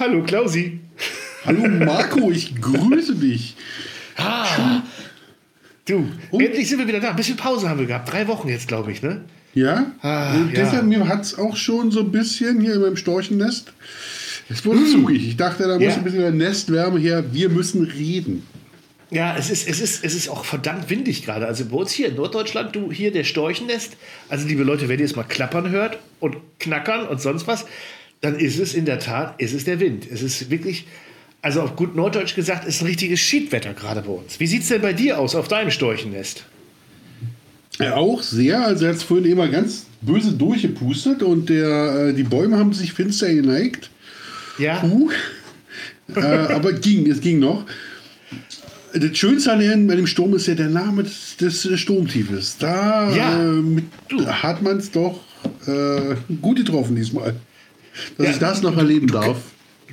Hallo Klausi. Hallo Marco, ich grüße dich. Ah, du, Und? endlich sind wir wieder da. Ein bisschen Pause haben wir gehabt. Drei Wochen jetzt, glaube ich, ne? Ja. Ah, Und deshalb, ja. mir hat es auch schon so ein bisschen hier in meinem Storchennest. Es wurde hm. zugig. Ich dachte, da muss ja. ein bisschen Nestwärme her. Wir müssen reden. Ja, es ist, es, ist, es ist auch verdammt windig gerade. Also bei uns hier in Norddeutschland, du hier der Storchennest. Also liebe Leute, wenn ihr es mal klappern hört und knackern und sonst was, dann ist es in der Tat, ist es der Wind. Es ist wirklich, also auf gut Norddeutsch gesagt, ist ein richtiges Schiedwetter gerade bei uns. Wie sieht es denn bei dir aus auf deinem Storchennest? Ja, auch sehr. Also er hat es vorhin immer ganz böse durchgepustet und der, äh, die Bäume haben sich finster geneigt. Ja. Uh. äh, aber ging, es ging noch. Das Schönste an bei dem Sturm ist ja der Name des, des Sturmtiefes. Da ja. äh, mit, hat man es doch äh, gut getroffen diesmal. Dass ja, ich das noch erleben du, darf.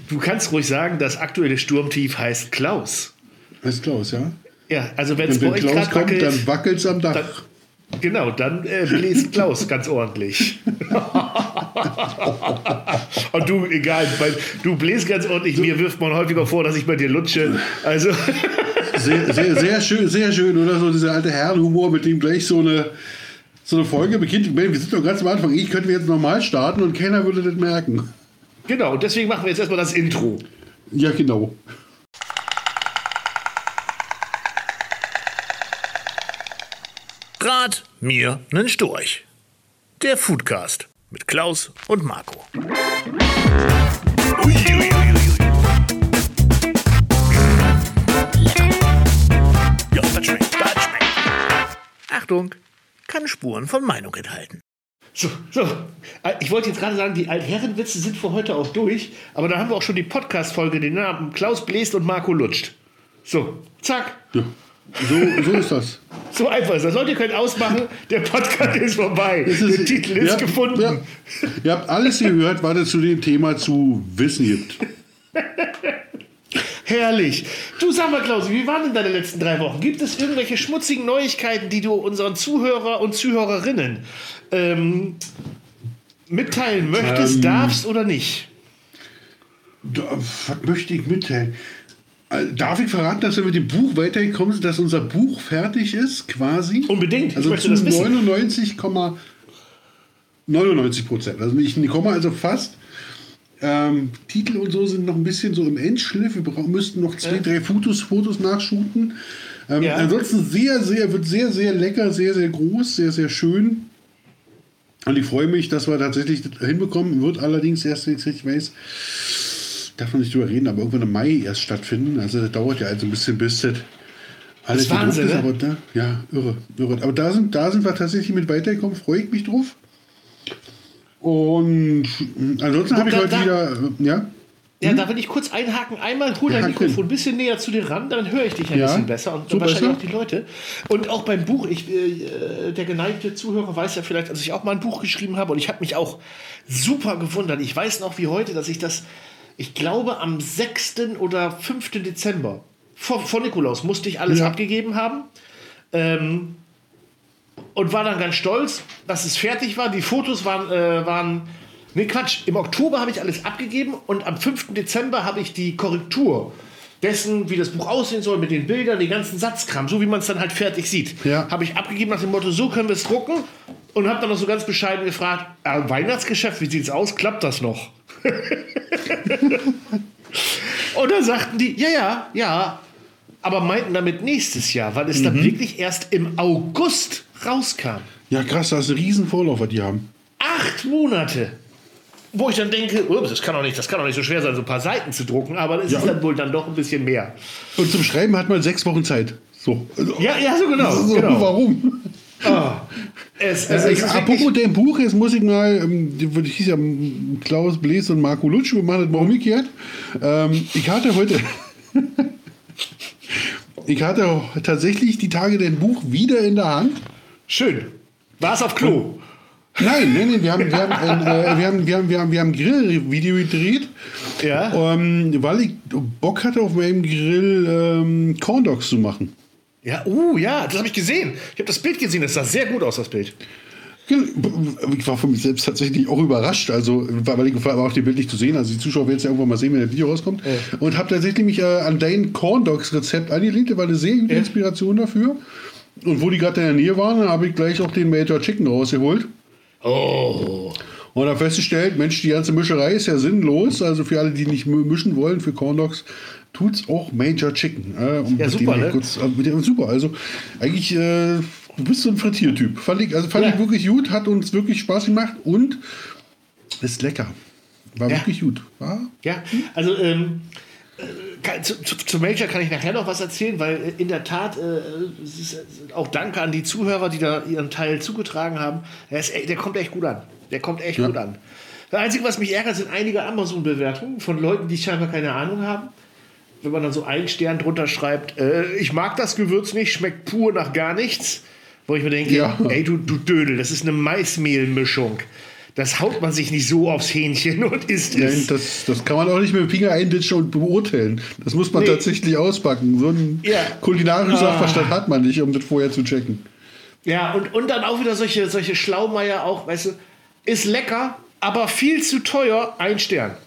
Du kannst ruhig sagen, das aktuelle Sturmtief heißt Klaus. Heißt Klaus, ja? Ja, also wenn es bei euch Klaus kommt, wackelt, dann wackelt es am Dach. Dann, genau, dann äh, bläst Klaus ganz ordentlich. Und du, egal, weil du bläst ganz ordentlich. Mir wirft man häufiger vor, dass ich bei dir lutsche. Also. sehr, sehr, sehr schön, sehr schön, oder? So dieser alte Herrenhumor, mit dem gleich so eine, so eine Folge beginnt. Wir sind doch ganz am Anfang. Ich könnte jetzt normal starten und keiner würde das merken. Genau, und deswegen machen wir jetzt erstmal das Intro. Ja, genau. Rat mir nen Storch. Der Foodcast mit Klaus und Marco. Ui, ui, ui. Ja, das schmeckt, das schmeckt. Achtung, kann Spuren von Meinung enthalten. So, so. Äh, ich wollte jetzt gerade sagen, die Altherrenwitze sind für heute auch durch, aber da haben wir auch schon die Podcast-Folge, den Namen Klaus bläst und Marco lutscht. So, zack. Ja. So, so ist das. So einfach ist das. Leute, ihr könnt ausmachen, der Podcast ist vorbei. Ist, der Titel ist habt, gefunden. Ja, ihr habt alles gehört, was es zu dem Thema zu wissen gibt. Herrlich. Du sag mal, Klausi, wie waren denn deine letzten drei Wochen? Gibt es irgendwelche schmutzigen Neuigkeiten, die du unseren Zuhörer und Zuhörerinnen ähm, mitteilen möchtest, ähm, darfst oder nicht? Was möchte ich mitteilen? Äh, darf ich verraten, dass wir mit dem Buch weitergekommen sind, dass unser Buch fertig ist, quasi? Unbedingt. Also zu 99,99 Prozent. Also ich komme also fast. Ähm, Titel und so sind noch ein bisschen so im Endschliff. Wir brauchen, müssten noch zwei, ja. drei Fotos, Fotos nachshooten. Ähm, ja. Ansonsten sehr, sehr, wird sehr, sehr lecker, sehr, sehr groß, sehr, sehr schön. Und ich freue mich, dass wir tatsächlich hinbekommen. Wird allerdings erst, jetzt ich weiß, darf man nicht drüber reden, aber irgendwann im Mai erst stattfinden. Also das dauert ja also ein bisschen bis das alles das ist Wahnsinn, ist, ne? aber da, ja, irre, irre. Aber da sind, da sind wir tatsächlich mit weitergekommen, freue ich mich drauf. Und ansonsten habe ich heute da, wieder, ja. Ja, hm? da will ich kurz einhaken. Einmal hol dein Mikrofon ein bisschen näher zu dir ran, dann höre ich dich ein ja, bisschen besser und so wahrscheinlich besser. auch die Leute. Und auch beim Buch, ich, äh, der geneigte Zuhörer weiß ja vielleicht, dass ich auch mal ein Buch geschrieben habe und ich habe mich auch super gewundert. Ich weiß noch wie heute, dass ich das ich glaube, am 6. oder 5. Dezember vor, vor Nikolaus musste ich alles ja. abgegeben haben. Ähm, und war dann ganz stolz, dass es fertig war. Die Fotos waren, äh, waren nee Quatsch, im Oktober habe ich alles abgegeben und am 5. Dezember habe ich die Korrektur dessen, wie das Buch aussehen soll, mit den Bildern, den ganzen Satzkram, so wie man es dann halt fertig sieht, ja. habe ich abgegeben nach dem Motto, so können wir es drucken und habe dann noch so ganz bescheiden gefragt, äh, Weihnachtsgeschäft, wie sieht es aus, klappt das noch? Und dann sagten die, ja, ja, ja, aber meinten damit nächstes Jahr, weil es mhm. dann wirklich erst im August rauskam. Ja, krass, das ist ein riesen Vorläufer, die haben. Acht Monate. Wo ich dann denke, ups, das kann doch nicht, das kann doch nicht so schwer sein, so ein paar Seiten zu drucken, aber das ja. ist dann wohl dann doch ein bisschen mehr. Und zum Schreiben hat man sechs Wochen Zeit. So. Ja, ja, so genau. So, genau. Warum? Oh, es, also ich, apropos dem Buch, jetzt muss ich mal, ähm, ich hieß ja Klaus Blees und Marco Lutsch, wir machen das mal umgekehrt. Ähm, ich hatte heute, ich hatte tatsächlich die Tage dein Buch wieder in der Hand. Schön. War es auf Klo? Nein, nein, nein, wir haben, wir haben, ein, äh, wir haben, wir haben, wir haben, wir haben Grillvideo gedreht. Ja. Ähm, weil ich Bock hatte, auf meinem Grill ähm, Corn Dogs zu machen. Ja, uh, ja, das habe ich gesehen. Ich habe das Bild gesehen, das sah sehr gut aus, das Bild. Ich war von mir selbst tatsächlich auch überrascht, also weil ich war auch die Bild nicht zu sehen, also die Zuschauer werden es ja irgendwann mal sehen, wenn das Video rauskommt. Ja. Und habe tatsächlich mich äh, an dein Corn Dogs Rezept angelehnt, war eine sehr gute. Inspiration dafür. Und wo die gerade in der Nähe waren, habe ich gleich auch den Major Chicken rausgeholt. Oh. Und dann festgestellt, Mensch, die ganze Mischerei ist ja sinnlos. Also für alle, die nicht mischen wollen, für Corn Dogs, tut's auch Major Chicken. Äh, um ja, super, ne? kurz, äh, super. Also eigentlich, äh, du bist so ein Frittiertyp. Fand ich, also fand ja. ich wirklich gut, hat uns wirklich Spaß gemacht und ist lecker. War ja. wirklich gut. War? Ja, also ähm, äh, zu, zu, zu, Major kann ich nachher noch was erzählen, weil äh, in der Tat, äh, auch danke an die Zuhörer, die da ihren Teil zugetragen haben. Der, ist, der kommt echt gut an. Der kommt echt ja. gut an. Das Einzige, was mich ärgert, sind einige Amazon-Bewertungen von Leuten, die scheinbar keine Ahnung haben. Wenn man dann so einen Stern drunter schreibt, äh, ich mag das Gewürz nicht, schmeckt pur nach gar nichts. Wo ich mir denke, ja. ey, du, du Dödel, das ist eine Maismehlmischung das haut man sich nicht so aufs Hähnchen und isst es. Nein, das, das kann man auch nicht mit dem Finger einditschen und beurteilen. Das muss man nee. tatsächlich auspacken. So einen ja. kulinarischen ah. Sachverstand hat man nicht, um das vorher zu checken. Ja, und, und dann auch wieder solche, solche Schlaumeier auch, weißt du, ist lecker, aber viel zu teuer, ein Stern.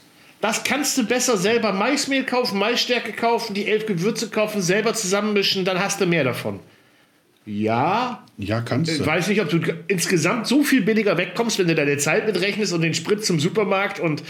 Das kannst du besser selber Maismehl kaufen, Maisstärke kaufen, die elf Gewürze kaufen, selber zusammenmischen, dann hast du mehr davon. Ja. Ja, kannst du. Ich weiß nicht, ob du insgesamt so viel billiger wegkommst, wenn du deine Zeit mitrechnest und den Sprit zum Supermarkt und.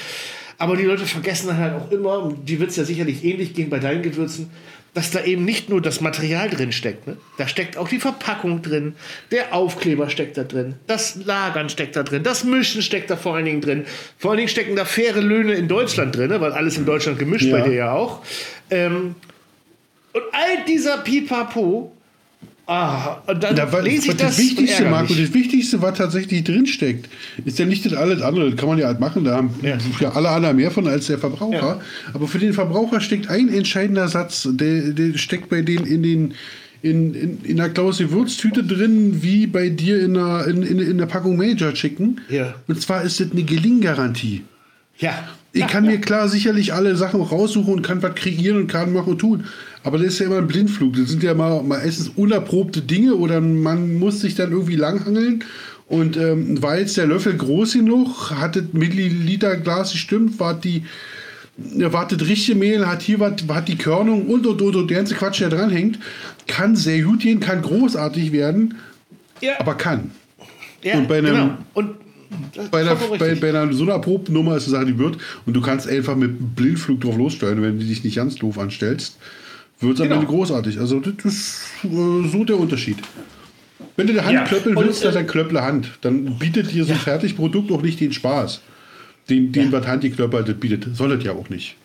Aber die Leute vergessen dann halt auch immer, die wird es ja sicherlich ähnlich gehen bei deinen Gewürzen, dass da eben nicht nur das Material drin steckt. Ne? Da steckt auch die Verpackung drin, der Aufkleber steckt da drin, das Lagern steckt da drin, das Mischen steckt da vor allen Dingen drin. Vor allen Dingen stecken da faire Löhne in Deutschland drin, ne? weil alles in Deutschland gemischt ja. bei dir ja auch. Ähm, und all dieser Pipapo Ah, und dann da war, lese ich das. Das Wichtigste, Marco, das Wichtigste, was tatsächlich drinsteckt, ist ja nicht das alles andere. Das kann man ja halt machen. Da haben ja, ja alle anderen mehr von als der Verbraucher. Ja. Aber für den Verbraucher steckt ein entscheidender Satz, der, der steckt bei denen in den in, in, in der Klaus Gewürztüte drin, wie bei dir in der, in, in, in der Packung Major Chicken. Ja. Und zwar ist das eine Gelinggarantie. Ja. Ich kann mir klar sicherlich alle Sachen raussuchen und kann was kreieren und kann machen und tun. Aber das ist ja immer ein Blindflug. Das sind ja mal, mal erstens unerprobte Dinge oder man muss sich dann irgendwie langhangeln. Und ähm, war jetzt der Löffel groß genug, hat das Milliliter-Glas gestimmt, war die, war das richtige Mehl, hat hier was, hat die Körnung und und und und der ganze Quatsch, der dranhängt, kann sehr gut gehen, kann großartig werden, ja. aber kann. Ja, und bei einem, genau. Und bei, der, bei, bei, einer so einer Probennummer ist es Sache, die wird und du kannst einfach mit Blindflug drauf lossteuern, wenn du dich nicht ganz doof anstellst wird es am genau. Ende großartig. Also das ist äh, so der Unterschied. Wenn du der Hand ja. klöppeln willst, dann, dann klöpple Hand. Dann bietet dir so ein ja. Fertigprodukt auch nicht den Spaß. Den, den ja. was Hand geklöppelt bietet. Soll das ja auch nicht.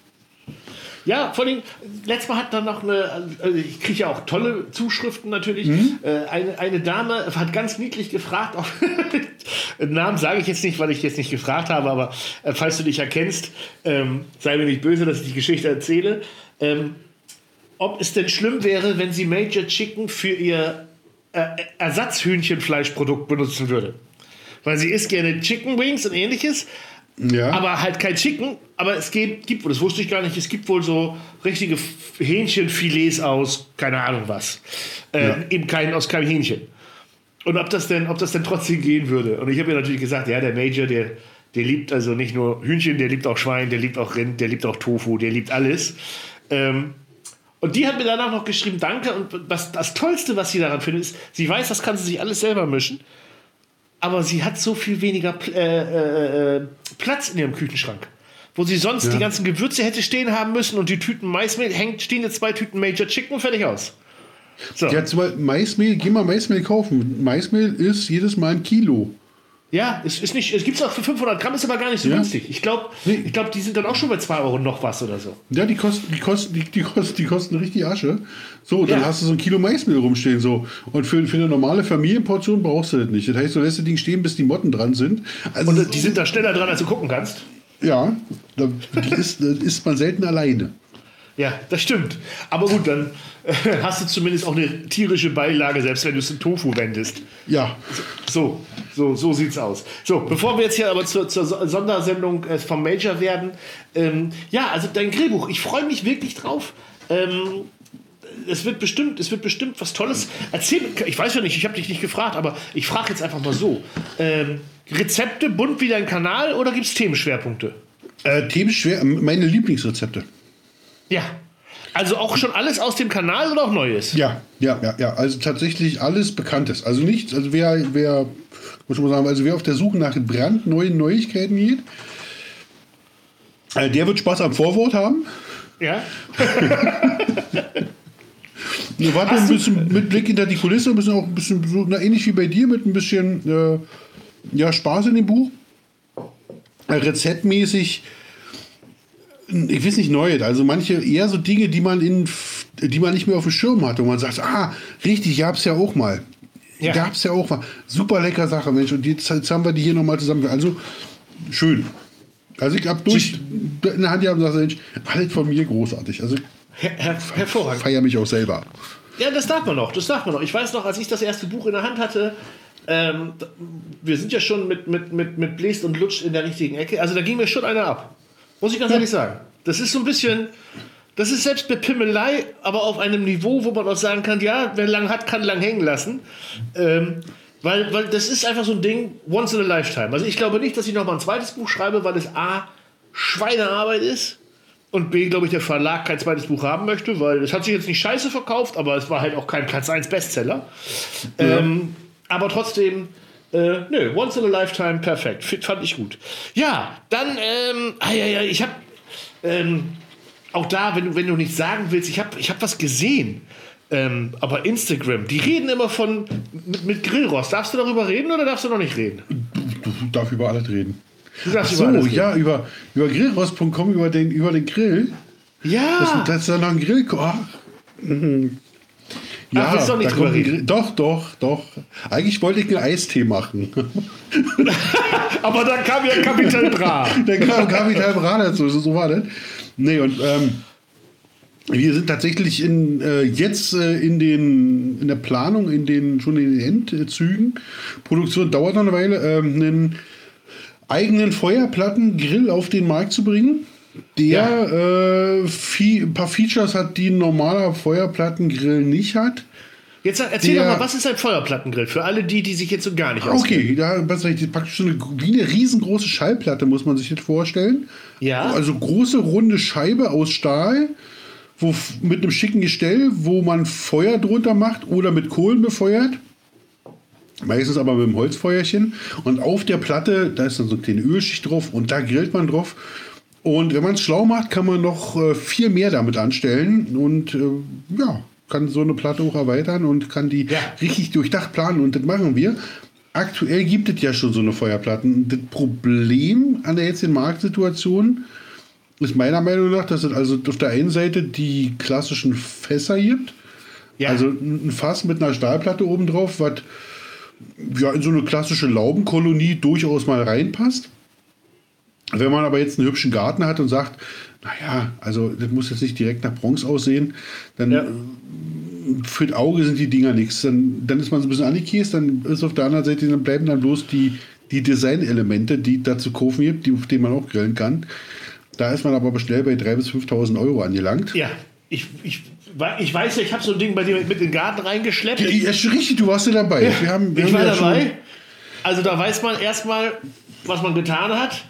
Ja, vor allem, letztes Mal hat dann noch eine, also ich kriege ja auch tolle Zuschriften natürlich. Mhm. Äh, eine, eine Dame hat ganz niedlich gefragt, auch, Namen sage ich jetzt nicht, weil ich jetzt nicht gefragt habe, aber äh, falls du dich erkennst, ähm, sei mir nicht böse, dass ich die Geschichte erzähle. Ähm, ob es denn schlimm wäre, wenn sie Major Chicken für ihr äh, Ersatzhühnchenfleischprodukt benutzen würde. Weil sie isst gerne Chicken Wings und ähnliches, ja. aber halt kein Chicken. Aber es gibt, gibt, das wusste ich gar nicht, es gibt wohl so richtige Hähnchenfilets aus, keine Ahnung was. Äh, ja. Eben kein, aus keinem Hähnchen. Und ob das denn, ob das denn trotzdem gehen würde. Und ich habe ihr natürlich gesagt, ja, der Major, der, der liebt also nicht nur Hühnchen, der liebt auch Schwein, der liebt auch Rind, der liebt auch Tofu, der liebt alles. Ähm, und die hat mir danach noch geschrieben, danke. Und was, das Tollste, was sie daran findet, ist, sie weiß, das kann sie sich alles selber mischen. Aber sie hat so viel weniger äh, äh, äh, Platz in ihrem Küchenschrank. Wo sie sonst ja. die ganzen Gewürze hätte stehen haben müssen und die Tüten Maismehl, hängt, stehen jetzt zwei Tüten Major Chicken fertig aus. So. Ja, Maismehl, geh mal Maismehl kaufen. Maismehl ist jedes Mal ein Kilo. Ja, es ist nicht, es gibt es auch für 500 Gramm, ist aber gar nicht so ja. günstig. Ich glaube, nee. glaub, die sind dann auch schon bei 2 Euro noch was oder so. Ja, die kosten, die kosten, die, die kosten, die kosten richtig Asche. So, dann ja. hast du so ein Kilo Maismehl rumstehen. So. Und für, für eine normale Familienportion brauchst du das nicht. Das heißt, du lässt das Ding stehen, bis die Motten dran sind. Also, Und die sind da schneller dran, als du gucken kannst. Ja, da, die ist, ist man selten alleine. Ja, das stimmt. Aber gut, dann äh, hast du zumindest auch eine tierische Beilage, selbst wenn du es in Tofu wendest. Ja. So, so, so sieht's aus. So, bevor wir jetzt hier aber zur, zur Sondersendung äh, vom Major werden. Ähm, ja, also dein Grillbuch, ich freue mich wirklich drauf. Ähm, es wird bestimmt, es wird bestimmt was Tolles. Erzähl, ich weiß ja nicht, ich habe dich nicht gefragt, aber ich frage jetzt einfach mal so. Ähm, Rezepte, bunt wie dein Kanal oder gibt es Themenschwerpunkte? Äh, Themenschwer, meine Lieblingsrezepte. Ja. Also auch schon alles aus dem Kanal oder auch Neues? Ja, ja, ja, ja. Also tatsächlich alles Bekanntes. Also nichts, also wer, wer, muss man sagen, also wer auf der Suche nach brandneuen Neuigkeiten geht, äh, der wird Spaß am Vorwort haben. Ja. Wir warten ein bisschen mit Blick hinter die Kulisse, ein bisschen auch ein bisschen so, na, ähnlich wie bei dir, mit ein bisschen äh, ja, Spaß in dem Buch. Äh, rezeptmäßig, ich weiß nicht, neu. Also manche eher so Dinge, die man in die man nicht mehr auf dem Schirm hat. Und man sagt, ah, richtig, gab es ja auch mal. Ja. Gab es ja auch mal. Super lecker Sache, Mensch. Und jetzt, jetzt haben wir die hier nochmal zusammen. Also schön. Also ich habe durch in der Hand gehabt und gesagt, alles von mir großartig. Also Her her hervorragend. Feier mich auch selber. Ja, das darf man noch. Das darf man noch. Ich weiß noch, als ich das erste Buch in der Hand hatte, ähm, wir sind ja schon mit, mit, mit, mit Bläst und Lutscht in der richtigen Ecke. Also da ging mir schon einer ab. Muss ich ganz ja. ehrlich sagen. Das ist so ein bisschen, das ist selbst bei Pimmelei, aber auf einem Niveau, wo man auch sagen kann, ja, wer lang hat, kann lang hängen lassen. Ähm, weil, weil das ist einfach so ein Ding, once in a lifetime. Also ich glaube nicht, dass ich noch mal ein zweites Buch schreibe, weil es A, Schweinearbeit ist und B, glaube ich, der Verlag kein zweites Buch haben möchte, weil es hat sich jetzt nicht scheiße verkauft, aber es war halt auch kein Platz 1 Bestseller. Ja. Ähm, aber trotzdem, äh, nö, once in a lifetime, perfekt. Fand ich gut. Ja, dann, ähm, ah, ja, ja, ich habe ähm, auch da, wenn du, wenn du nicht sagen willst, ich habe ich hab was gesehen. Ähm, aber Instagram, die reden immer von mit, mit Grillrost. Darfst du darüber reden oder darfst du noch nicht reden? Du, du darfst über alles reden. Ach so, ja, über, über Grillrost.com, über den, über den Grill. Ja. Das, das ist ja noch ein Grill. Oh. Mhm. Ja, Ach, doch, nicht drüber doch, doch, doch. Eigentlich wollte ich einen Eistee machen. Aber dann kam ja Kapital Bra. dann kam Kapital Bra dazu, so war das. Nee, und ähm, wir sind tatsächlich in, äh, jetzt äh, in, den, in der Planung, in den, schon in den Endzügen. Produktion dauert noch eine Weile. Ähm, einen eigenen Feuerplattengrill auf den Markt zu bringen, der ja. äh, viel, ein paar Features hat, die ein normaler Feuerplattengrill nicht hat. Jetzt erzähl der, doch mal, was ist ein Feuerplattengrill? Für alle die, die sich jetzt so gar nicht auskennen. Okay, da ist praktisch so eine, wie eine riesengroße Schallplatte, muss man sich jetzt vorstellen. Ja. Also große runde Scheibe aus Stahl, wo, mit einem schicken Gestell, wo man Feuer drunter macht oder mit Kohlen befeuert. Meistens aber mit dem Holzfeuerchen. Und auf der Platte, da ist dann so eine kleine Ölschicht drauf und da grillt man drauf. Und wenn man es schlau macht, kann man noch äh, viel mehr damit anstellen und äh, ja, kann so eine Platte auch erweitern und kann die ja. richtig durchdacht planen und das machen wir. Aktuell gibt es ja schon so eine Feuerplatten. Das Problem an der jetzigen Marktsituation ist meiner Meinung nach, dass es also auf der einen Seite die klassischen Fässer gibt. Ja. Also ein Fass mit einer Stahlplatte oben drauf, was ja, in so eine klassische Laubenkolonie durchaus mal reinpasst. Wenn man aber jetzt einen hübschen Garten hat und sagt, naja, also das muss jetzt nicht direkt nach Bronx aussehen, dann ja. Äh, für das Auge sind die Dinger nichts. Dann, dann ist man so ein bisschen angekiest, dann ist auf der anderen Seite, dann bleiben dann bloß die, die Designelemente, die dazu kaufen gibt, die, auf denen man auch grillen kann. Da ist man aber schnell bei 3.000 bis 5.000 Euro angelangt. Ja, ich, ich ich weiß ja, ich habe so ein Ding bei dir mit in den Garten reingeschleppt. Ja, ist richtig, du warst ja dabei. Ja, wir haben, wir ich war ja dabei. Also da weiß man erstmal, was man getan hat.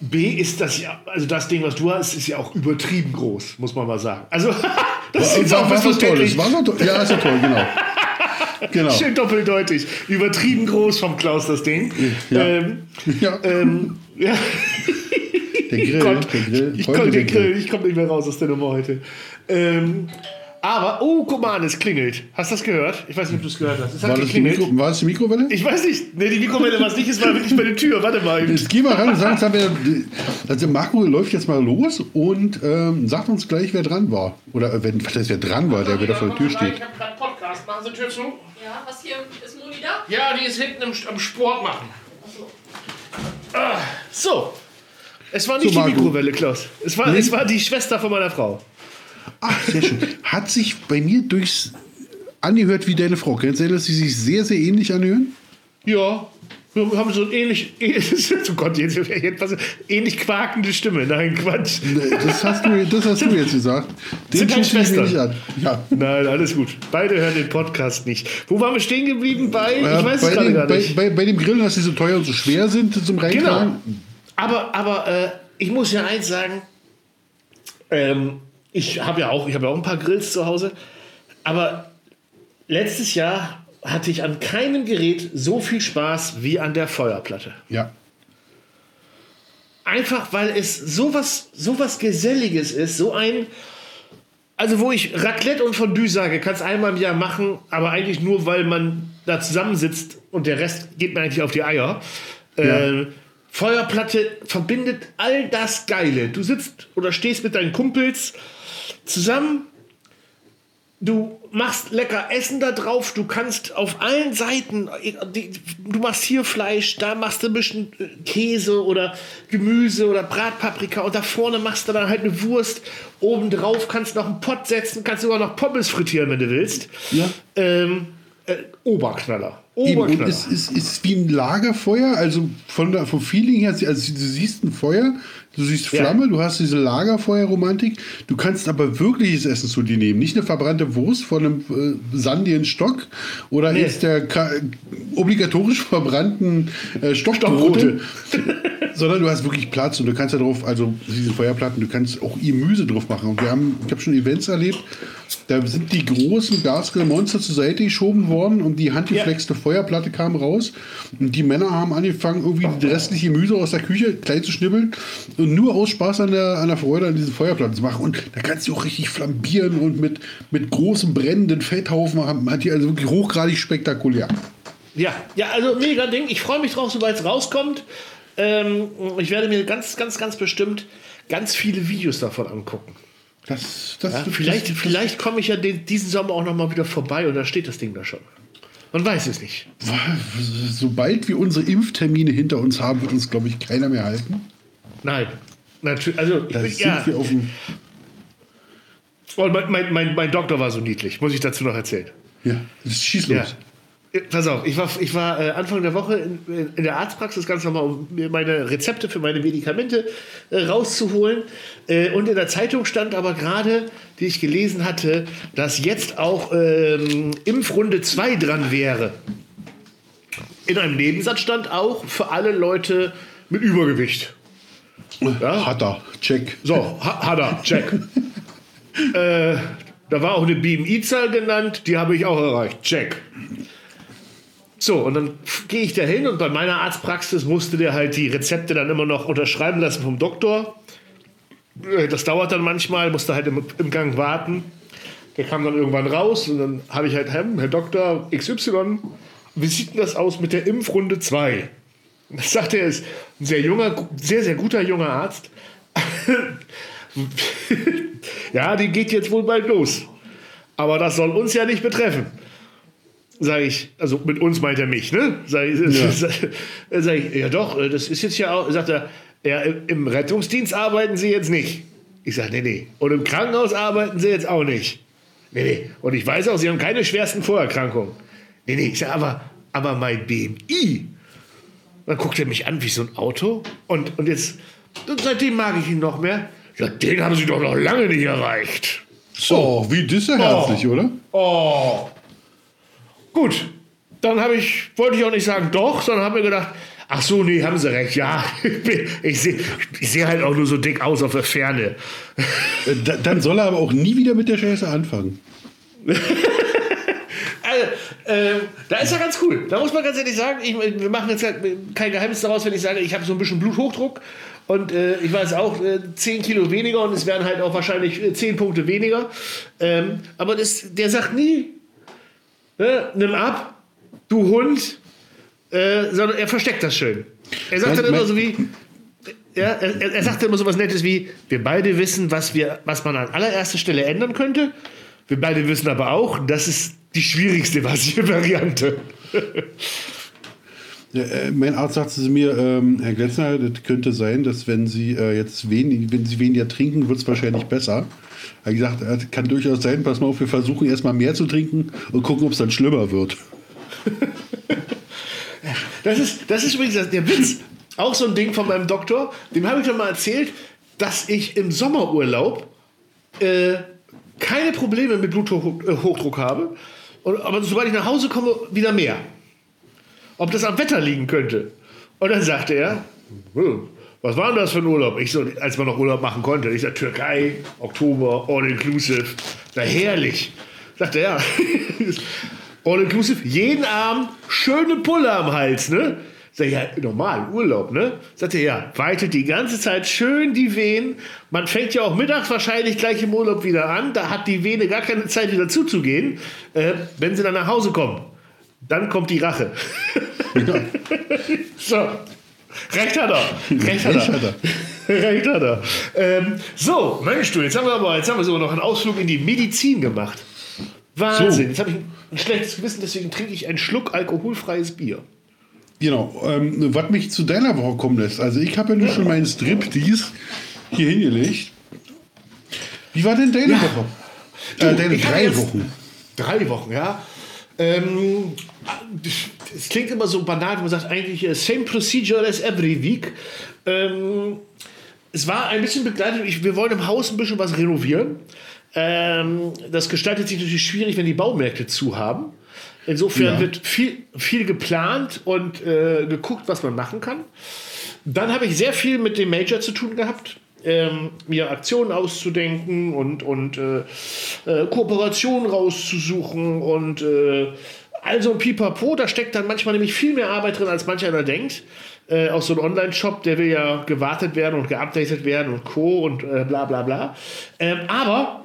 B ist das ja, also das Ding, was du hast, ist ja auch übertrieben groß, muss man mal sagen. Also das ist auch was Tolles. War so ja, ist ja toll, genau. genau. Schön doppeldeutig. Übertrieben groß vom Klaus das Ding. Ja. Ähm, ja. Ähm, ja. Der Grill, Gott, der Grill. Ich, ich, komme nicht mehr raus aus der Nummer heute. Ähm, aber, oh, guck mal an, es klingelt. Hast du das gehört? Ich weiß nicht, ob du es gehört hast. Es war, das Mikro, war das die Mikrowelle? Ich weiß nicht. Nee, die Mikrowelle war es nicht. Es war wirklich bei der Tür. Warte mal. Jetzt geh mal ran und sag uns, also Marco läuft jetzt mal los und ähm, sagt uns gleich, wer dran war. Oder äh, wenn, was wer dran war, der wieder vor der Tür steht. Ich habe gerade Podcast. Machen Sie die Tür zu. Ja, was hier ist Moni da? Ja, die ist hinten im, am Sport machen. So. Ah, so. Es war nicht so, die Mikrowelle, Klaus. Es war, nee. es war die Schwester von meiner Frau. Ach, sehr schön. Hat sich bei mir durchs angehört wie deine Frau. Kennst du, dass sie sich sehr, sehr ähnlich anhören? Ja. Wir haben so ein ähnlich, oh Gott, jetzt, jetzt ähnlich quakende Stimme. Nein, Quatsch. Das hast du, das hast du jetzt gesagt. Den Sind schließe ich nicht an. Ja. Nein, alles gut. Beide hören den Podcast nicht. Wo waren wir stehen geblieben? Bei, ich weiß bei es gerade gar nicht. Bei, bei, bei, dem Grillen, dass sie so teuer und so schwer sind zum Reintragen. Genau. Aber, aber äh, ich muss ja eins sagen, ähm, ich habe ja, auch, hab ja auch ein paar Grills zu Hause, aber letztes Jahr hatte ich an keinem Gerät so viel Spaß wie an der Feuerplatte. Ja. Einfach weil es sowas, sowas Geselliges ist, so ein. Also, wo ich Raclette und Fondue sage, kannst einmal im Jahr machen, aber eigentlich nur, weil man da zusammensitzt und der Rest geht mir eigentlich auf die Eier. Ja. Äh, Feuerplatte verbindet all das Geile. Du sitzt oder stehst mit deinen Kumpels zusammen Du machst lecker Essen da drauf, du kannst auf allen Seiten, du machst hier Fleisch, da machst du ein bisschen äh, Käse oder Gemüse oder Bratpaprika und da vorne machst du dann halt eine Wurst. Obendrauf kannst du noch einen Pott setzen, kannst sogar noch Pommes frittieren, wenn du willst. Ja. Ähm, äh, Oberknaller. Und es ist, ist wie ein Lagerfeuer, also von der, vom Feeling her, also du siehst ein Feuer, du siehst Flamme, ja. du hast diese Lagerfeuerromantik, du kannst aber wirkliches Essen zu dir nehmen. Nicht eine verbrannte Wurst von einem äh, sandigen Stock oder nee. jetzt der obligatorisch verbrannten äh, Stockbrote, sondern du hast wirklich Platz und du kannst da drauf, also diese Feuerplatten, du kannst auch Gemüse drauf machen. Und wir haben, ich habe schon Events erlebt, da sind die großen Gasgrillmonster zur Seite geschoben worden und die handgeflexte ja. Feuerplatte kam raus. Und die Männer haben angefangen, irgendwie die restliche Gemüse aus der Küche klein zu schnibbeln und nur aus Spaß an der, an der Freude an diesen Feuerplatten zu machen. Und da kannst du auch richtig flambieren und mit, mit großen brennenden Fetthaufen haben. Hat die also wirklich hochgradig spektakulär. Ja, ja, also mega Ding. Ich freue mich drauf, sobald es rauskommt. Ähm, ich werde mir ganz, ganz, ganz bestimmt ganz viele Videos davon angucken. Das, das, ja, vielleicht das, vielleicht komme ich ja den, diesen Sommer auch noch mal wieder vorbei und da steht das Ding da schon. Man weiß es nicht. Sobald wir unsere Impftermine hinter uns haben, wird uns, glaube ich, keiner mehr halten. Nein. Natürlich, also, da bin, sind ja. wir auf dem. Und mein, mein, mein, mein Doktor war so niedlich, muss ich dazu noch erzählen. Ja, das schieß los. Ja. Pass auf, ich war, ich war äh, Anfang der Woche in, in, der Arztpraxis ganz normal, um mir meine Rezepte für meine Medikamente äh, rauszuholen. Äh, und in der Zeitung stand aber gerade, die ich gelesen hatte, dass jetzt auch ähm, Impfrunde 2 dran wäre. In einem Nebensatz stand auch für alle Leute mit Übergewicht. Ja? Hat er, check. So, ha, hat er, check. äh, da war auch eine BMI-Zahl genannt, die habe ich auch erreicht. Check. So, und dann gehe ich da hin und bei meiner Arztpraxis musste der halt die Rezepte dann immer noch unterschreiben lassen vom Doktor. Äh, das dauert dann manchmal, musste halt im, im Gang warten. Der kam dann irgendwann raus und dann habe ich halt, Herr Doktor XY, wie sieht denn das aus mit der Impfrunde 2? Das sagt er, ist ein sehr junger, sehr, sehr guter junger Arzt. ja, die geht jetzt wohl bald los. Aber das soll uns ja nicht betreffen. Sag ich, also mit uns meint er mich, ne? Sag ich, ja. sag ich, ja doch, das ist jetzt ja auch, sagt er, ja, im Rettungsdienst arbeiten Sie jetzt nicht. Ich sage, nee, nee. Und im Krankenhaus arbeiten Sie jetzt auch nicht. Nee, nee. Und ich weiß auch, Sie haben keine schwersten Vorerkrankungen. Nee, nee. Ich sage, aber, aber mein BMI. Dann guckt er mich an wie so ein Auto. Und, und jetzt, und seitdem mag ich ihn noch mehr. Ja, den haben Sie doch noch lange nicht erreicht. So, oh, wie disserherzlich, oh. oder? Oh. Gut, dann habe ich, wollte ich auch nicht sagen doch, sondern habe mir gedacht, ach so, nee, haben Sie recht, ja. Ich sehe ich seh halt auch nur so dick aus auf der Ferne. Äh, dann soll er aber auch nie wieder mit der Scheiße anfangen. äh, da ist er ganz cool. Da muss man ganz ehrlich sagen, ich, wir machen jetzt halt kein Geheimnis daraus, wenn ich sage, ich habe so ein bisschen Bluthochdruck und äh, ich weiß auch, äh, 10 Kilo weniger und es werden halt auch wahrscheinlich 10 äh, Punkte weniger. Ähm, aber das, der sagt nie, ne, nimm ab, du Hund, äh, sondern er versteckt das schön. Er sagt dann immer so wie, ja, er, er sagt immer so was Nettes wie, wir beide wissen, was, wir, was man an allererster Stelle ändern könnte. Wir beide wissen aber auch, das ist die schwierigste Variante. Ja, äh, mein Arzt sagte zu mir, ähm, Herr Glenzner, das könnte sein, dass wenn Sie äh, jetzt wenig, wenn Sie weniger trinken, wird es wahrscheinlich besser. Er hat gesagt, das kann durchaus sein, pass mal auf, wir versuchen erstmal mehr zu trinken und gucken, ob es dann schlimmer wird. Das ist, das ist übrigens der Witz. Auch so ein Ding von meinem Doktor. Dem habe ich doch mal erzählt, dass ich im Sommerurlaub äh, keine Probleme mit Bluthochdruck habe. Aber sobald ich nach Hause komme, wieder mehr. Ob das am Wetter liegen könnte. Und dann sagte er, hm, was war denn das für ein Urlaub? Ich so, als man noch Urlaub machen konnte. Ich sagte, Türkei, Oktober, all inclusive. Na herrlich. Sagte er, all inclusive, jeden Abend schöne Pulle am Hals, ne? Sag ich, ja, normal, Urlaub, ne? Sagt er, ja, weitet die ganze Zeit schön die Venen. Man fängt ja auch mittags wahrscheinlich gleich im Urlaub wieder an. Da hat die Vene gar keine Zeit, wieder zuzugehen, äh, wenn sie dann nach Hause kommen. Dann kommt die Rache. Ja. so. Recht hat er. Recht hat er. Recht hat er. Ähm, so, Mensch, du, jetzt haben wir aber jetzt haben wir sogar noch einen Ausflug in die Medizin gemacht. Wahnsinn. So. Jetzt habe ich ein schlechtes Gewissen, deswegen trinke ich einen Schluck alkoholfreies Bier. Genau, ähm, was mich zu deiner Woche kommen lässt. Also ich habe ja nun schon meinen Striptease hier hingelegt. Wie war denn deine ja. Woche? Äh, deine drei Wochen. Drei Wochen, ja. Ähm, es klingt immer so banal, wenn man sagt eigentlich äh, same procedure as every week. Ähm, es war ein bisschen begleitet. Ich, wir wollen im Haus ein bisschen was renovieren. Ähm, das gestaltet sich natürlich schwierig, wenn die Baumärkte zu haben. Insofern ja. wird viel, viel geplant und äh, geguckt, was man machen kann. Dann habe ich sehr viel mit dem Major zu tun gehabt. Ähm, mir Aktionen auszudenken und, und äh, äh, Kooperationen rauszusuchen und also ein Pipapo, da steckt dann manchmal nämlich viel mehr Arbeit drin, als manch einer denkt. Äh, auch so ein Online-Shop, der will ja gewartet werden und geupdatet werden und Co. und äh, bla bla bla. Ähm, aber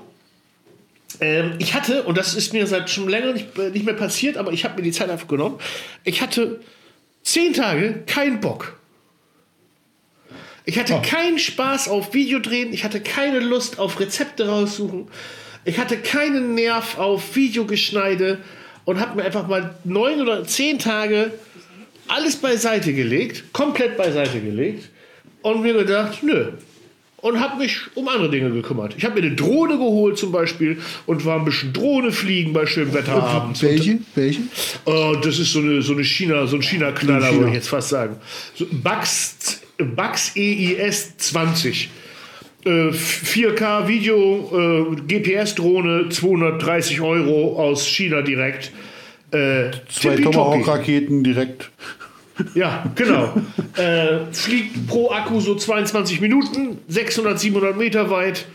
ähm, ich hatte, und das ist mir seit schon länger nicht, äh, nicht mehr passiert, aber ich habe mir die Zeit einfach genommen, ich hatte zehn Tage keinen Bock. Ich hatte oh. keinen Spaß auf Videodrehen, ich hatte keine Lust auf Rezepte raussuchen, ich hatte keinen Nerv auf Videogeschneide und habe mir einfach mal neun oder zehn Tage alles beiseite gelegt, komplett beiseite gelegt und mir gedacht, nö, und habe mich um andere Dinge gekümmert. Ich habe mir eine Drohne geholt zum Beispiel und war ein bisschen Drohne fliegen bei schönem Wetter abends. Welche? Welche? Oh, das ist so eine, so eine China, so ein China-Knaller, China. würde ich jetzt fast sagen. So, Bugs, Bugs EIS 20. Äh, 4K Video, äh, GPS-Drohne, 230 Euro aus China direkt. Äh, Zwei Tomahawk-Raketen direkt. Ja, genau. äh, fliegt pro Akku so 22 Minuten, 600, 700 Meter weit.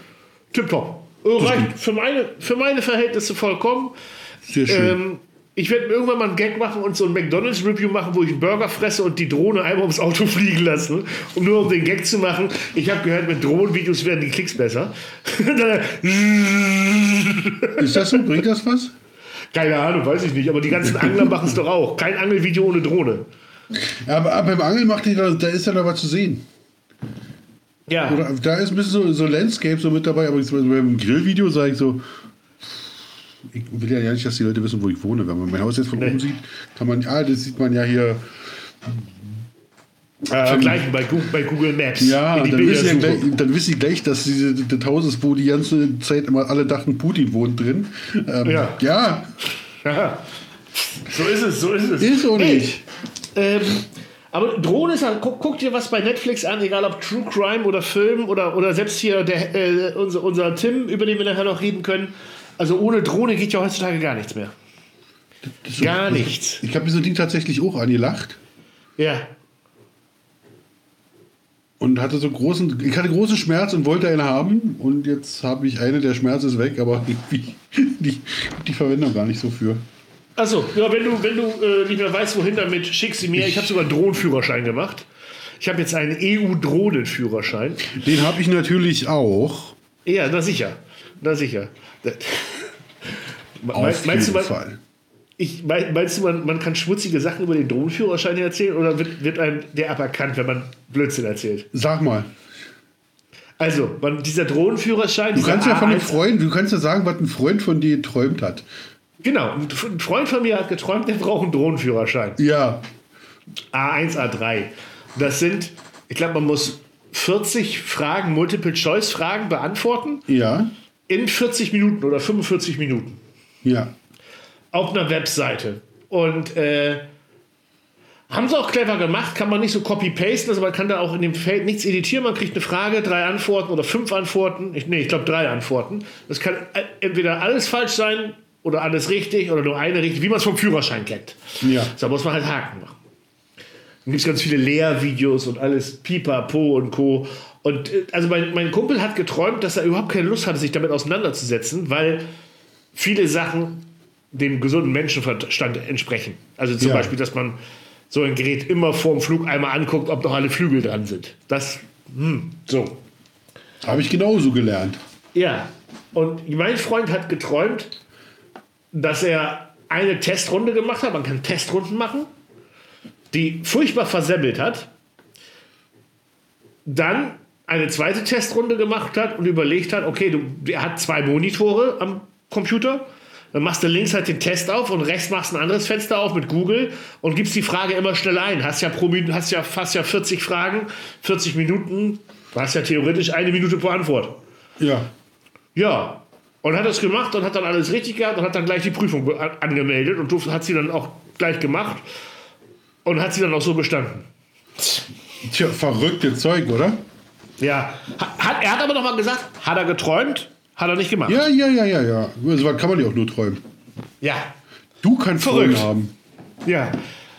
Tipptopp. Äh, reicht für meine, für meine Verhältnisse vollkommen. Sehr schön. Ähm, ich werde irgendwann mal einen Gag machen und so ein McDonalds-Review machen, wo ich einen Burger fresse und die Drohne einmal ums Auto fliegen lassen, um nur um den Gag zu machen. Ich habe gehört, mit Drohnenvideos werden die Klicks besser. Ist das so? Bringt das was? Keine Ahnung, weiß ich nicht. Aber die ganzen Angler machen es doch auch. Kein Angelvideo ohne Drohne. Ja, aber, beim Angeln macht die, da, da ist ja noch was zu sehen. Ja. Oder, da ist ein bisschen so, so Landscape so mit dabei, aber beim Grillvideo sage ich so, ich will ja nicht, dass die Leute wissen, wo ich wohne. Wenn man mein Haus jetzt von nee. oben sieht, kann man, ah, das sieht man ja hier. Äh, vergleichen bei Google, bei Google Maps. Ja, dann wissen, ja gleich, dann wissen sie gleich, dass diese, das Haus ist, wo die ganze Zeit immer alle dachten, Putin wohnt drin. Ähm, ja. ja. ja. So ist es, so ist es. Ist auch nicht. Ähm, aber Drohne ist halt, guck, guck, dir was bei Netflix an, egal ob True Crime oder Film oder, oder selbst hier der, äh, unser, unser Tim, über den wir nachher noch reden können. Also ohne Drohne geht ja heutzutage gar nichts mehr. So, gar nichts. Ich, ich habe mir so ein Ding tatsächlich auch angelacht. Ja. Und hatte so großen, ich hatte große Schmerzen und wollte eine haben. Und jetzt habe ich eine, der Schmerz ist weg, aber die, die, die Verwendung gar nicht so für. Achso, ja, wenn du, wenn du äh, nicht mehr weißt, wohin damit, schick sie mir. Ich habe sogar einen Drohnenführerschein gemacht. Ich habe jetzt einen EU-Drohnenführerschein. Den habe ich natürlich auch. Ja, na sicher. Na sicher. Auf meinst jeden du, man, Fall. Ich, meinst du, man, man kann schmutzige Sachen über den Drohnenführerschein erzählen oder wird, wird einem der aberkannt, wenn man Blödsinn erzählt? Sag mal. Also, man, dieser Drohnenführerschein. Du kannst ja von einem Freund, du kannst ja sagen, was ein Freund von dir geträumt hat. Genau, ein Freund von mir hat geträumt, der braucht einen Drohnenführerschein. Ja. A1, A3. Das sind, ich glaube, man muss 40 Fragen, Multiple-Choice-Fragen beantworten. Ja. In 40 Minuten oder 45 Minuten. Ja. Auf einer Webseite. Und äh, Haben sie auch clever gemacht, kann man nicht so copy-pasten, also man kann da auch in dem Feld nichts editieren, man kriegt eine Frage, drei Antworten oder fünf Antworten. Ich, nee, ich glaube drei Antworten. Das kann entweder alles falsch sein oder alles richtig oder nur eine richtig, wie man es vom Führerschein kennt. Ja. Da muss man halt Haken machen. Dann gibt es ganz viele Lehrvideos und alles, Pipapo und Co. Und äh, also mein, mein Kumpel hat geträumt, dass er überhaupt keine Lust hatte, sich damit auseinanderzusetzen, weil viele Sachen dem gesunden Menschenverstand entsprechen. Also zum ja. Beispiel, dass man so ein Gerät immer vor dem Flug einmal anguckt, ob noch alle Flügel dran sind. Das, hm, so. Habe ich genauso gelernt. Ja. Und mein Freund hat geträumt, dass er eine Testrunde gemacht hat. Man kann Testrunden machen, die furchtbar versemmelt hat. Dann eine zweite Testrunde gemacht hat und überlegt hat, okay, du, er hat zwei Monitore am Computer dann machst du links halt den Test auf und rechts machst ein anderes Fenster auf mit Google und gibst die Frage immer schnell ein. Hast ja pro hast ja fast ja 40 Fragen, 40 Minuten, du hast ja theoretisch eine Minute pro Antwort. Ja. Ja. Und hat das gemacht und hat dann alles richtig gehabt und hat dann gleich die Prüfung angemeldet und hat sie dann auch gleich gemacht und hat sie dann auch so bestanden. Tja, verrückte Zeug, oder? Ja. Hat, er hat aber noch mal gesagt, hat er geträumt, hat er nicht gemacht. Ja, ja, ja, ja, ja. So kann man ja auch nur träumen. Ja. Du kannst Verrückt. haben. Ja.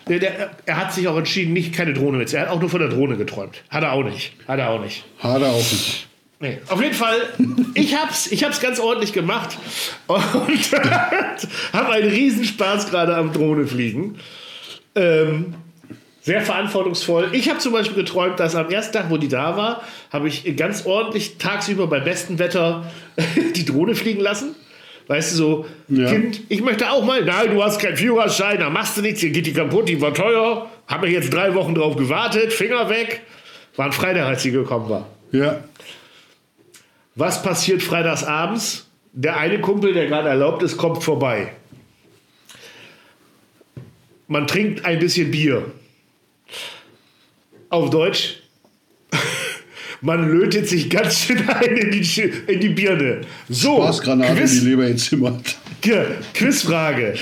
Der, der, er hat sich auch entschieden, nicht keine Drohne mit. Er hat auch nur von der Drohne geträumt. Hat er auch nicht. Hat er auch nicht. Hat er auch nicht. Nee. Auf jeden Fall, ich hab's, ich hab's ganz ordentlich gemacht und habe einen Riesenspaß gerade am Drohne fliegen. Ähm, sehr verantwortungsvoll. Ich habe zum Beispiel geträumt, dass am ersten Tag, wo die da war, habe ich ganz ordentlich tagsüber bei bestem Wetter die Drohne fliegen lassen. Weißt du, so, ja. Kind, ich möchte auch mal, nein, du hast keinen Führerschein, da machst du nichts, hier geht die kaputt, die war teuer, habe ich jetzt drei Wochen drauf gewartet, Finger weg. War ein Freitag, als sie gekommen war. Ja. Was passiert freitags abends? Der eine Kumpel, der gerade erlaubt ist, kommt vorbei. Man trinkt ein bisschen Bier auf Deutsch, man lötet sich ganz schön ein in die, in die Birne. So, Spaßgranate Quiz, in die Leber entzimmert. Quizfrage.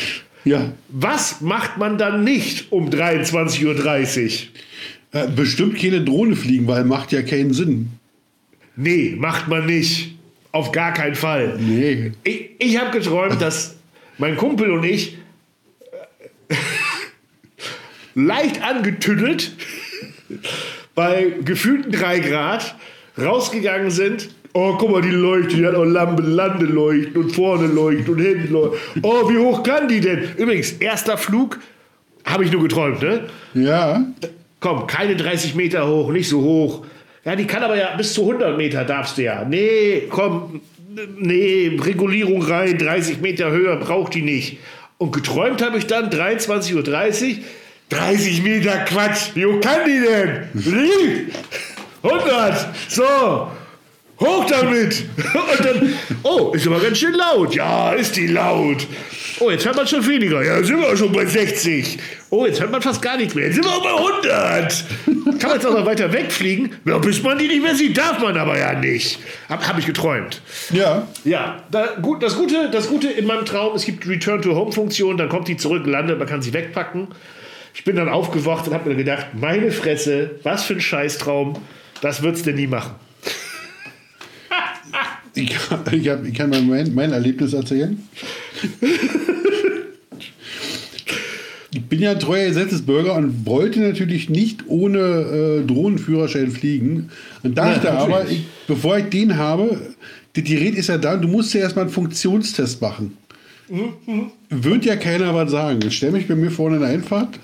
Ja. Was macht man dann nicht um 23.30 Uhr? Äh, bestimmt keine Drohne fliegen, weil macht ja keinen Sinn. Nee, macht man nicht. Auf gar keinen Fall. Nee. Ich, ich habe geträumt, dass mein Kumpel und ich äh, leicht angetüdelt bei gefühlten drei Grad rausgegangen sind. Oh, guck mal, die Leuchte, die hat auch Lampe, Landeleuchten und vorne leuchten und hinten leuchten. Oh, wie hoch kann die denn? Übrigens, erster Flug, habe ich nur geträumt, ne? Ja. Komm, keine 30 Meter hoch, nicht so hoch. Ja, die kann aber ja bis zu 100 Meter darfst du ja. Nee, komm, nee, Regulierung rein, 30 Meter höher braucht die nicht. Und geträumt habe ich dann 23.30 Uhr 30 Meter Quatsch. Wie hoch kann die denn? 100. So. Hoch damit! Und dann, oh, ist aber ganz schön laut. Ja, ist die laut. Oh, jetzt hört man schon weniger. Ja, sind wir schon bei 60. Oh, jetzt hört man fast gar nichts mehr. Jetzt sind wir auch bei 100. Kann man jetzt auch noch weiter wegfliegen? Ja, bis man die nicht mehr sieht, darf man aber ja nicht. Habe hab ich geträumt. Ja. Ja, da, gut, das, Gute, das Gute in meinem Traum, es gibt Return-to-Home-Funktion, dann kommt die zurück, landet, man kann sie wegpacken. Ich bin dann aufgewacht und habe mir gedacht, meine Fresse, was für ein Scheißtraum, das wird's denn nie machen. Ich, ich, hab, ich kann mal mein, mein Erlebnis erzählen. ich bin ja treuer Gesetzesbürger und wollte natürlich nicht ohne äh, Drohnenführerschein fliegen. Und dachte ja, aber, ich, bevor ich den habe, das Gerät ist ja da, du musst ja erstmal einen Funktionstest machen. Mhm. mhm. Wird ja keiner was sagen. Ich stelle mich bei mir vorne in der Einfahrt,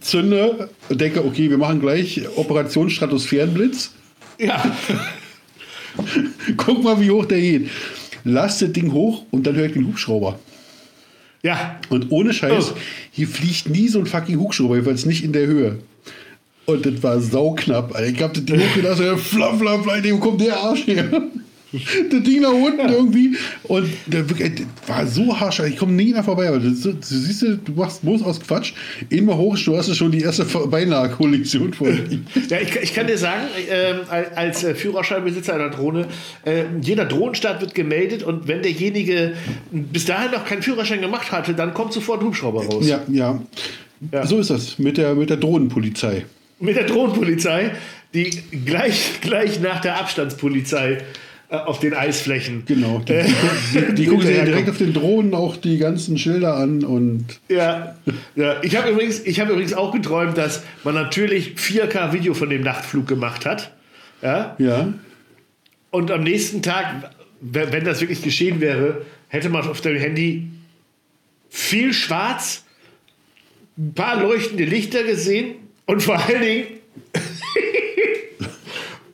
zünde und denke, okay, wir machen gleich Operation Stratosphärenblitz. Ja. Guck mal, wie hoch der geht. Lass das Ding hoch und dann höre ich den Hubschrauber. Ja. Und ohne Scheiß, oh. hier fliegt nie so ein fucking Hubschrauber, jedenfalls nicht in der Höhe. Und das war sauknapp. Ich hab das Ding hochgelassen, flapp, flapp, flapp, dem kommt der Arsch her das Ding nach unten ja. irgendwie. Und der, war so harsch. Ich komme nie mehr vorbei. Aber das, du siehst, du machst bloß aus Quatsch. Immer hoch, du hast schon die erste beinahe Kollektion vor Ja, ich, ich, kann dir sagen, äh, als Führerscheinbesitzer einer Drohne, äh, jeder Drohnenstart wird gemeldet und wenn derjenige bis dahin noch keinen Führerschein gemacht hatte, dann kommt sofort Hubschrauber raus. Ja, ja. Ja. So ist das mit der, mit der Drohnenpolizei. Mit der Drohnenpolizei, die gleich, gleich nach der Abstandspolizei äh, auf den Eisflächen. Genau. Die, äh, die, die gucken sich ja direkt auf den Drohnen auch die ganzen Schilder an und. Ja, ja. ich habe übrigens, hab übrigens auch geträumt, dass man natürlich 4K-Video von dem Nachtflug gemacht hat. Ja. Ja. Und am nächsten Tag, wenn das wirklich geschehen wäre, hätte man auf dem Handy viel schwarz, ein paar leuchtende Lichter gesehen und vor allen Dingen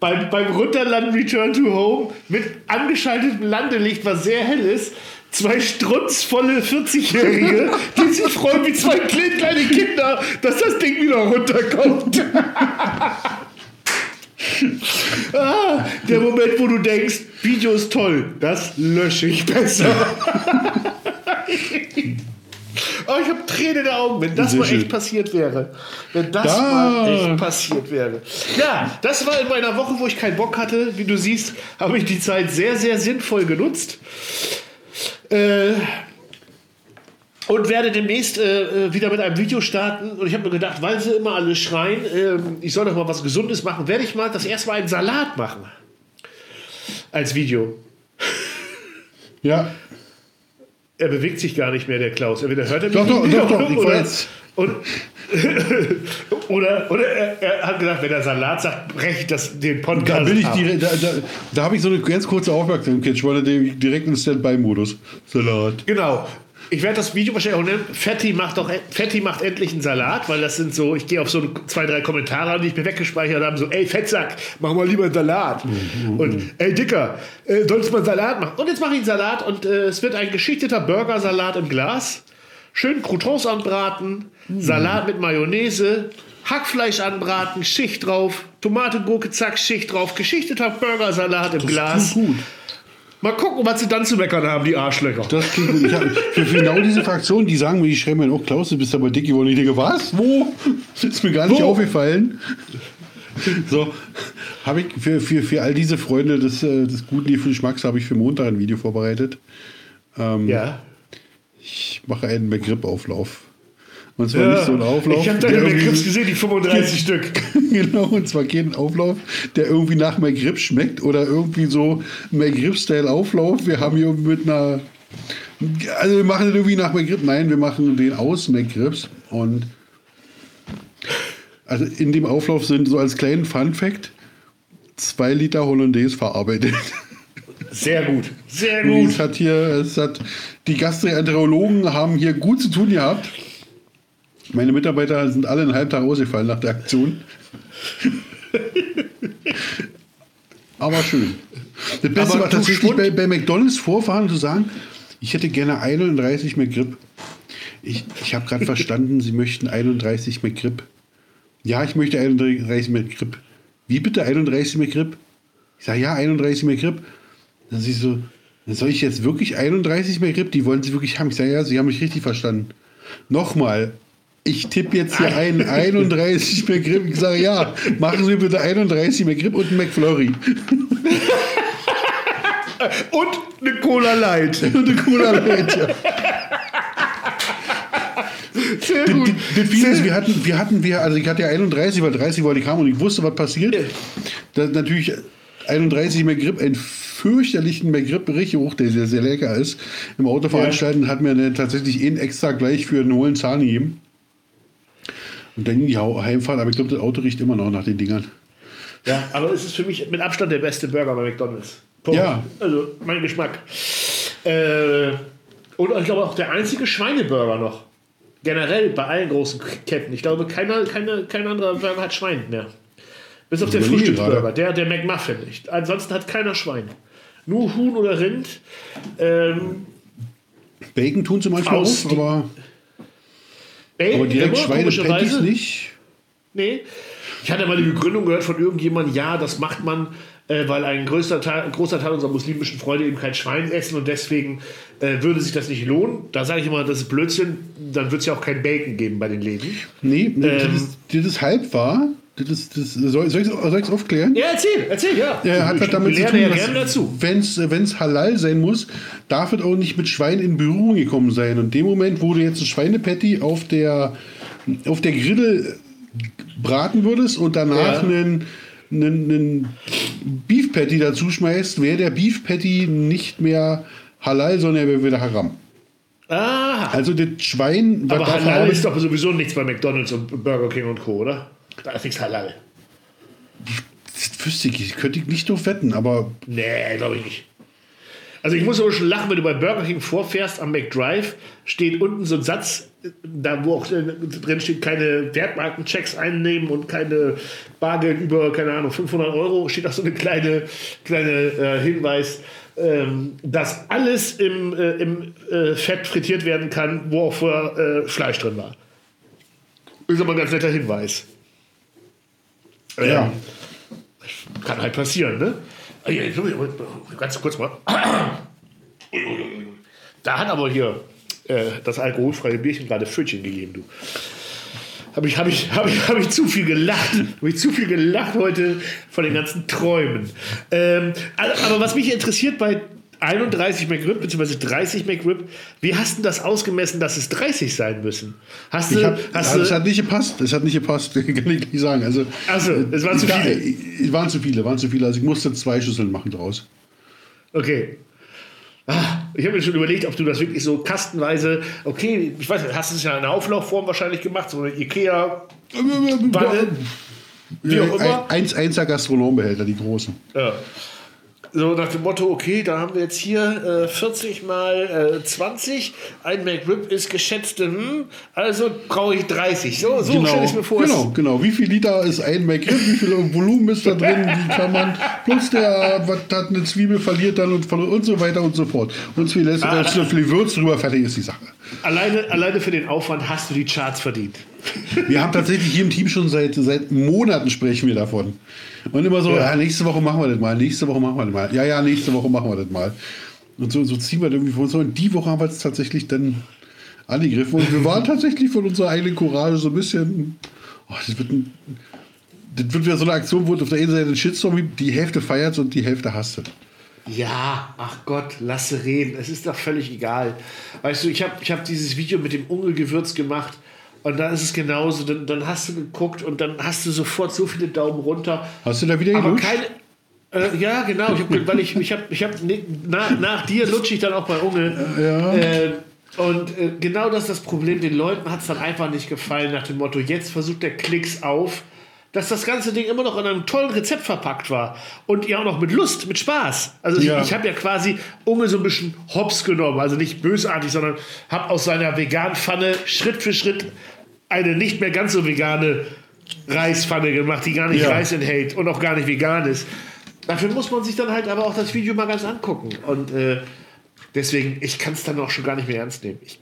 beim, beim Runterlanden Return to Home mit angeschaltetem Landelicht, was sehr hell ist, zwei strunzvolle 40-Jährige, die sich freuen wie zwei kleine Kinder, dass das Ding wieder runterkommt. ah, der Moment, wo du denkst, Video ist toll, das lösche ich besser. Oh, ich habe Tränen in den Augen, wenn das Sehr mal echt passiert wäre. Wenn das da. mal echt passiert wäre. Ja, das war in meiner Woche, wo ich keinen Bock hatte. Wie du siehst, habe ich die Zeit sehr, sehr sinnvoll genutzt. Äh, und werde demnächst äh, wieder mit einem Video starten. Und ich habe mir gedacht, weil sie immer alle schreien, äh, ich soll doch mal was Gesundes machen, werde ich mal das erste Mal einen Salat machen. Als Video. Ja. Er bewegt sich gar nicht mehr, der Klaus. Entweder hört er mich doch, nicht doch, doch, doch, ich oder, und, oder, oder er, er, hat gesagt, wenn er Salat sagt, breche ich das, den Podcast Da, bin ich direkt, da, da, da habe ich so eine ganz kurze Aufmerksamkeit. Ich wollte direkt in Standby-Modus. Salat. Genau. Ich werde das Video wahrscheinlich auch nennen. Fetti macht doch Fetti macht endlich einen Salat, weil das sind so, ich gehe auf so zwei, drei Kommentare, die ich mir weggespeichert habe, so, ey Fettsack, mach mal lieber einen Salat. Mhm. Und ey Dicker, äh, sollst du mal einen Salat machen? Und jetzt mache ich einen Salat und äh, es wird ein geschichteter Burgersalat im Glas. Schön Croutons anbraten, mhm. Salat mit Mayonnaise, Hackfleisch anbraten, Schicht drauf, Tomate, Gurke, zack, Schicht drauf, geschichteter Burgersalat im das Glas. Gut. Mal gucken, was sie dann zu meckern haben, die Arschlöcher. Das klingt gut. Ich hab, für, genau diese Fraktion, die sagen mir, ich schreibe mir, oh Klaus, du bist aber dick geworden. Ich denke, was? Wo? Ist mir gar nicht Wo? aufgefallen. So, habe ich für, für, für all diese Freunde des, äh, des guten Geschmacks habe ich für Montag ein Video vorbereitet. Ähm, ja. Ich mache einen McGrip-Auflauf. Und zwar ja, nicht so ein Auflauf. Ich habe deine McGrips gesehen, die 35 Stück. genau, und zwar kein Auflauf, der irgendwie nach McGrip schmeckt oder irgendwie so McGrip-Style-Auflauf. Wir haben hier mit einer. Also, wir machen den irgendwie nach McGrip. Nein, wir machen den aus McGrips. Und. Also, in dem Auflauf sind so als kleinen Fun-Fact zwei Liter Hollandaise verarbeitet. Sehr gut, sehr gut. Es hat hier, es hat, die Gastroenterologen haben hier gut zu tun gehabt. Meine Mitarbeiter sind alle einen halben Tag ausgefallen nach der Aktion. Aber schön. Das Beste Aber war tatsächlich bei, bei, McDonalds vorfahren zu sagen, ich hätte gerne 31 McGrip. Ich, ich habe gerade verstanden, Sie möchten 31 McGrip. Ja, ich möchte 31 McGrip. Wie bitte 31 McGrip? Ich sage, ja, 31 McGrip. Dann siehst du, dann soll ich jetzt wirklich 31 McGrip? Die wollen Sie wirklich haben. Ich sage, ja, Sie haben mich richtig verstanden. Nochmal, ich tippe jetzt hier ein 31 McGrip. Ich sage, ja, machen Sie bitte 31 McGrip und einen McFlurry. und eine Cola Light. Und eine Cola Light, ja. Sehr gut. Das, das ist, wir hatten, wir hatten, wir, also ich hatte ja 31, weil 30 war die kam und ich wusste, was passiert. Das natürlich 31 McGrip, einen fürchterlichen McGrip richtig hoch, der sehr, sehr lecker ist. Im Auto veranstalten ja. hat mir tatsächlich einen extra gleich für einen hohlen Zahn gegeben. Und dann die Heimfahrt, aber ich glaube, das Auto riecht immer noch nach den Dingern. Ja, aber es ist für mich mit Abstand der beste Burger bei McDonalds. Punkt. Ja. Also mein Geschmack. Äh, und ich glaube auch der einzige Schweineburger noch. Generell bei allen großen Ketten. Ich glaube, keiner, keine, kein anderer Burger hat Schwein mehr. Bis auf den Frühstücksburger, der, der McMuffin nicht. Ansonsten hat keiner Schwein. Nur Huhn oder Rind. Ähm, Bacon tun sie manchmal auch, aber. Bacon, aber direkt Schweinepatties nicht? Nee. Ich hatte mal die Begründung gehört von irgendjemandem, ja, das macht man, äh, weil ein größer Teil, ein großer Teil unserer muslimischen Freunde eben kein Schwein essen und deswegen äh, würde sich das nicht lohnen. Da sage ich immer, das ist Blödsinn, dann wird es ja auch kein Bacon geben bei den Läden. Nee, ähm, das, ist, das ist halb wahr. Das, das, soll, soll ich es aufklären? Ja, erzähl, erzähl, ja. Er hat ich damit zu tun, ja wenn es halal sein muss, darf es auch nicht mit Schwein in Berührung gekommen sein. Und in dem Moment, wo du jetzt ein Schweinepatty auf der auf der Grille braten würdest und danach ja. einen, einen, einen Beef Patty dazu schmeißt, wäre der Beef Patty nicht mehr halal, sondern er wäre wieder haram. Ah. Also das Schwein. Aber halal ist doch sowieso nichts bei McDonalds und Burger King und Co., oder? Nichts halal. Das wüsste ich, könnte ich nicht drauf wetten, aber. Nee, glaube ich nicht. Also ich muss aber schon lachen, wenn du bei Burger King vorfährst am McDrive, steht unten so ein Satz, da wo auch drin steht, keine Wertmarkenchecks einnehmen und keine Bargeld über, keine Ahnung, 500 Euro, steht auch so eine kleine, kleine äh, Hinweis, ähm, dass alles im, äh, im äh, Fett frittiert werden kann, wo auch vorher äh, Fleisch drin war. Ist aber ein ganz netter Hinweis. Ja. Ähm, kann halt passieren, ne? Ganz kurz mal. Da hat aber hier äh, das alkoholfreie Bierchen gerade Pfötchen gegeben, du. Habe ich, hab ich, hab ich, hab ich zu viel gelacht. Habe ich zu viel gelacht heute von den ganzen Träumen. Ähm, aber was mich interessiert bei 31 McRib bzw. 30 McRib. Wie hast du das ausgemessen, dass es 30 sein müssen? Hast du, hab, hast ja, das hat nicht gepasst. Das hat nicht gepasst, kann ich nicht sagen. Also, Achso, es waren zu viele. Es waren zu viele, waren zu viele. Also ich musste zwei Schüsseln machen draus. Okay. Ah, ich habe mir schon überlegt, ob du das wirklich so kastenweise, okay, ich weiß nicht, hast du es ja in einer Auflaufform wahrscheinlich gemacht, so eine Ikea-Wanne, wie auch immer. 1-1er Gastronombehälter, die großen. Ja. So nach dem Motto, okay, da haben wir jetzt hier äh, 40 mal äh, 20. Ein McRib ist geschätzt, hm, also brauche ich 30. So, so genau, stelle ich mir vor. Genau, genau. Wie viel Liter ist ein McRib? Wie viel Volumen ist da drin? Wie kann man, plus der was hat eine Zwiebel verliert dann und, und so weiter und so fort. Und wie lässt ah, so viel Würz drüber, fertig ist die Sache. Alleine, alleine für den Aufwand hast du die Charts verdient. Wir haben tatsächlich hier im Team schon seit, seit Monaten sprechen wir davon. Und immer so, ja. ja. nächste Woche machen wir das mal, nächste Woche machen wir das mal. Ja, ja, nächste Woche machen wir das mal. Und so, so ziehen wir das irgendwie vor uns. Und die Woche haben wir es tatsächlich dann angegriffen. Und wir waren tatsächlich von unserer eigenen Courage so ein bisschen. Oh, das wird ein, das wird wieder so eine Aktion, wo auf der einen Seite ein Shitstorm die Hälfte feiert und die Hälfte hasst. Ja, ach Gott, lasse reden. Es ist doch völlig egal. Weißt du, ich habe ich hab dieses Video mit dem Ungelgewürz gemacht und dann ist es genauso. Dann, dann hast du geguckt und dann hast du sofort so viele Daumen runter. Hast du da wieder keine, äh, ja, genau. Ich hab, weil ich, ich habe, ich hab, nach, nach dir lutsche ich dann auch bei Unge. Ja. Äh, und äh, genau das ist das Problem. Den Leuten hat es dann einfach nicht gefallen, nach dem Motto: jetzt versucht der Klicks auf dass das ganze Ding immer noch in einem tollen Rezept verpackt war. Und ja auch noch mit Lust, mit Spaß. Also ja. ich, ich habe ja quasi Unge so ein bisschen hops genommen. Also nicht bösartig, sondern habe aus seiner veganen Pfanne Schritt für Schritt eine nicht mehr ganz so vegane Reispfanne gemacht, die gar nicht ja. Reis enthält und auch gar nicht vegan ist. Dafür muss man sich dann halt aber auch das Video mal ganz angucken. Und äh, deswegen, ich kann es dann auch schon gar nicht mehr ernst nehmen. Ich,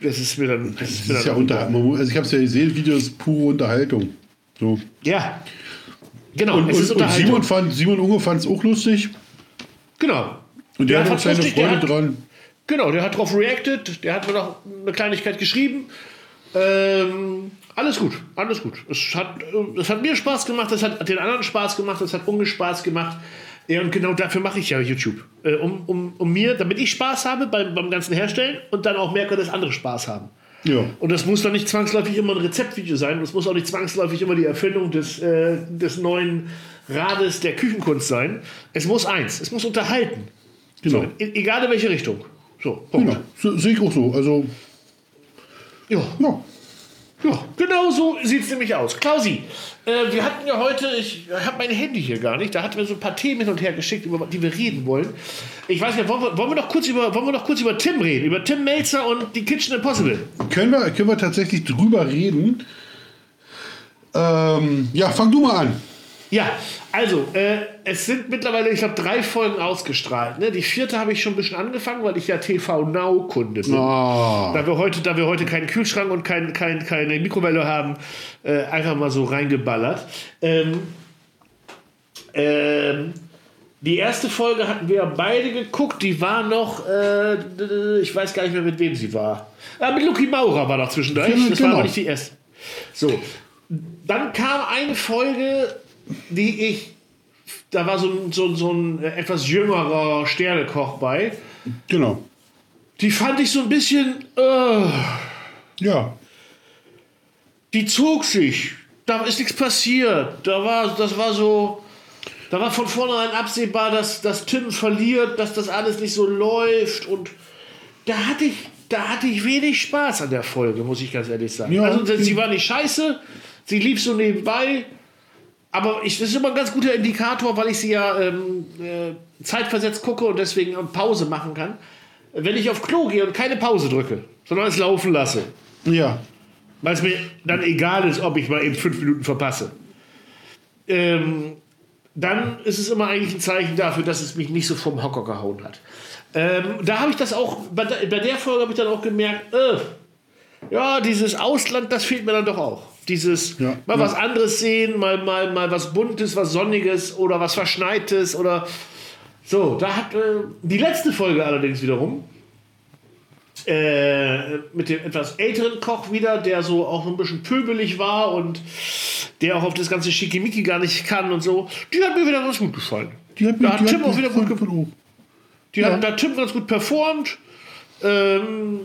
das ist mir dann. Das, das ist, ist ja unter, also ich habe es ja gesehen, Video ist pure Unterhaltung. So. Ja. Genau. Und, und, und Simon, fand, Simon Unge fand es auch lustig. Genau. Und der, der hat auch seine lustig, Freude hat, dran. Genau, der hat darauf reacted, der hat mir noch eine Kleinigkeit geschrieben. Ähm, alles gut, alles gut. Es hat, es hat mir Spaß gemacht, es hat den anderen Spaß gemacht, es hat Unge Spaß gemacht. Ja, und genau dafür mache ich ja YouTube. Äh, um, um, um mir, damit ich Spaß habe beim, beim ganzen Herstellen und dann auch merke, dass andere Spaß haben. Ja. Und das muss dann nicht zwangsläufig immer ein Rezeptvideo sein. Das muss auch nicht zwangsläufig immer die Erfindung des, äh, des neuen Rades der Küchenkunst sein. Es muss eins, es muss unterhalten. Genau. So, e egal in welche Richtung. So, Punkt. Genau. Sehe ich auch so. Also. Ja. ja. Ja, genau so sieht es nämlich aus. Klausi, äh, wir hatten ja heute, ich habe mein Handy hier gar nicht, da hatten wir so ein paar Themen hin und her geschickt, über die wir reden wollen. Ich weiß nicht, wollen wir, wollen wir, noch, kurz über, wollen wir noch kurz über Tim reden, über Tim Melzer und die Kitchen Impossible? Können wir, können wir tatsächlich drüber reden? Ähm, ja, fang du mal an. Ja, also, äh, es sind mittlerweile, ich glaube, drei Folgen ausgestrahlt. Ne? Die vierte habe ich schon ein bisschen angefangen, weil ich ja TV Now-Kunde bin. Oh. Da, wir heute, da wir heute keinen Kühlschrank und kein, kein, keine Mikrowelle haben, äh, einfach mal so reingeballert. Ähm, ähm, die erste Folge hatten wir beide geguckt, die war noch, äh, ich weiß gar nicht mehr, mit wem sie war. Ah, mit Lucky Maurer war noch zwischendurch. Das genau. war aber nicht die erste. So, dann kam eine Folge, die ich, da war so ein, so, so ein etwas jüngerer Sternekoch bei. Genau. Die fand ich so ein bisschen. Uh, ja. die zog sich. Da ist nichts passiert. Da war, das war so, da war von vornherein absehbar, dass, dass Tim verliert, dass das alles nicht so läuft. Und da hatte ich, da hatte ich wenig Spaß an der Folge, muss ich ganz ehrlich sagen. Ja, also sie war nicht scheiße, sie lief so nebenbei. Aber ich, das ist immer ein ganz guter Indikator, weil ich sie ja ähm, äh, zeitversetzt gucke und deswegen Pause machen kann. Wenn ich auf Klo gehe und keine Pause drücke, sondern es laufen lasse. Ja. Weil es mir dann egal ist, ob ich mal eben fünf Minuten verpasse. Ähm, dann ist es immer eigentlich ein Zeichen dafür, dass es mich nicht so vom Hocker gehauen hat. Ähm, da habe ich das auch, bei der, bei der Folge habe ich dann auch gemerkt, äh, ja, dieses Ausland, das fehlt mir dann doch auch. Dieses ja, mal ja. was anderes sehen, mal, mal, mal was Buntes, was Sonniges oder was Verschneites oder so. Da hat äh, die letzte Folge allerdings wiederum äh, mit dem etwas älteren Koch wieder, der so auch ein bisschen pöbelig war und der auch auf das ganze Schickimicki gar nicht kann und so. Die hat mir wieder ganz gut gefallen. Die hat, mir, da hat Tim auch wieder gut gefallen. Die ja. hat da Tim ganz gut performt. Ähm,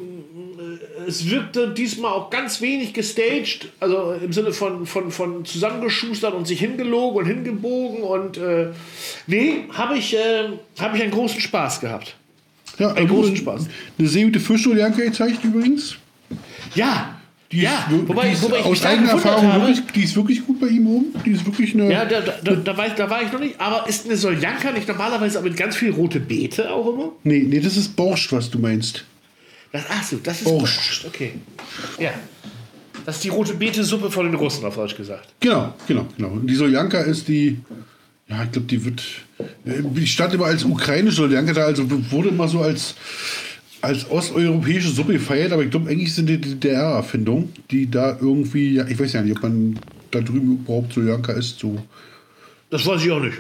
es wirkte diesmal auch ganz wenig gestaged, also im Sinne von, von, von zusammengeschustert und sich hingelogen und hingebogen und äh, nee, habe ich, äh, hab ich einen großen Spaß gehabt. Ja, einen großen Spaß. Eine sehr gute Fischstuhl-Janka gezeigt übrigens. Ja, die ja, ist, wobei, wobei ich aus eigener Erfahrung habe, wirklich, die ist wirklich gut bei ihm oben. Die ist wirklich eine. Ja, da, da, da, war ich, da war ich noch nicht. Aber ist eine Soljanka nicht normalerweise mit ganz viel rote Beete auch immer? Nee, nee, das ist Borscht, was du meinst. Das, ach so, das ist Borscht. Borscht. Okay. Ja. Das ist die rote Beete-Suppe von den Russen, auf Deutsch gesagt. Genau, genau, genau. Und die Soljanka ist die. Ja, ich glaube, die wird. Die stand immer als ukrainische Soljanka da, also wurde immer so als als osteuropäische Suppe gefeiert, aber ich glaube, eigentlich sind die DDR-Erfindungen, die da irgendwie, ja, ich weiß ja nicht, ob man da drüben überhaupt so Janka ist, so. Das weiß ich auch nicht.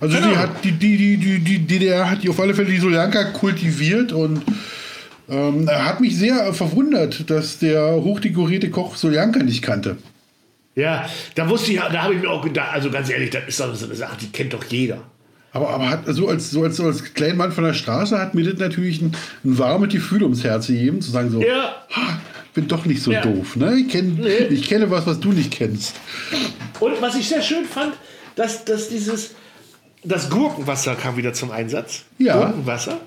Also die, hat, die, die, die, die, DDR hat die auf alle Fälle die Soljanka kultiviert und ähm, hat mich sehr verwundert, dass der hochdekorierte Koch Soljanka nicht kannte. Ja, da wusste ich, da habe ich mir auch gedacht, also ganz ehrlich, das ist doch so eine Sache, die kennt doch jeder. Aber, aber hat, so, als, so, als, so als Kleinmann von der Straße hat mir das natürlich ein, ein warmes Gefühl ums Herz gegeben, zu sagen so, ja. bin doch nicht so ja. doof. Ne? Ich, kenn, nee. ich kenne was, was du nicht kennst. Und was ich sehr schön fand, dass, dass dieses, das Gurkenwasser kam wieder zum Einsatz. Ja. Gurkenwasser.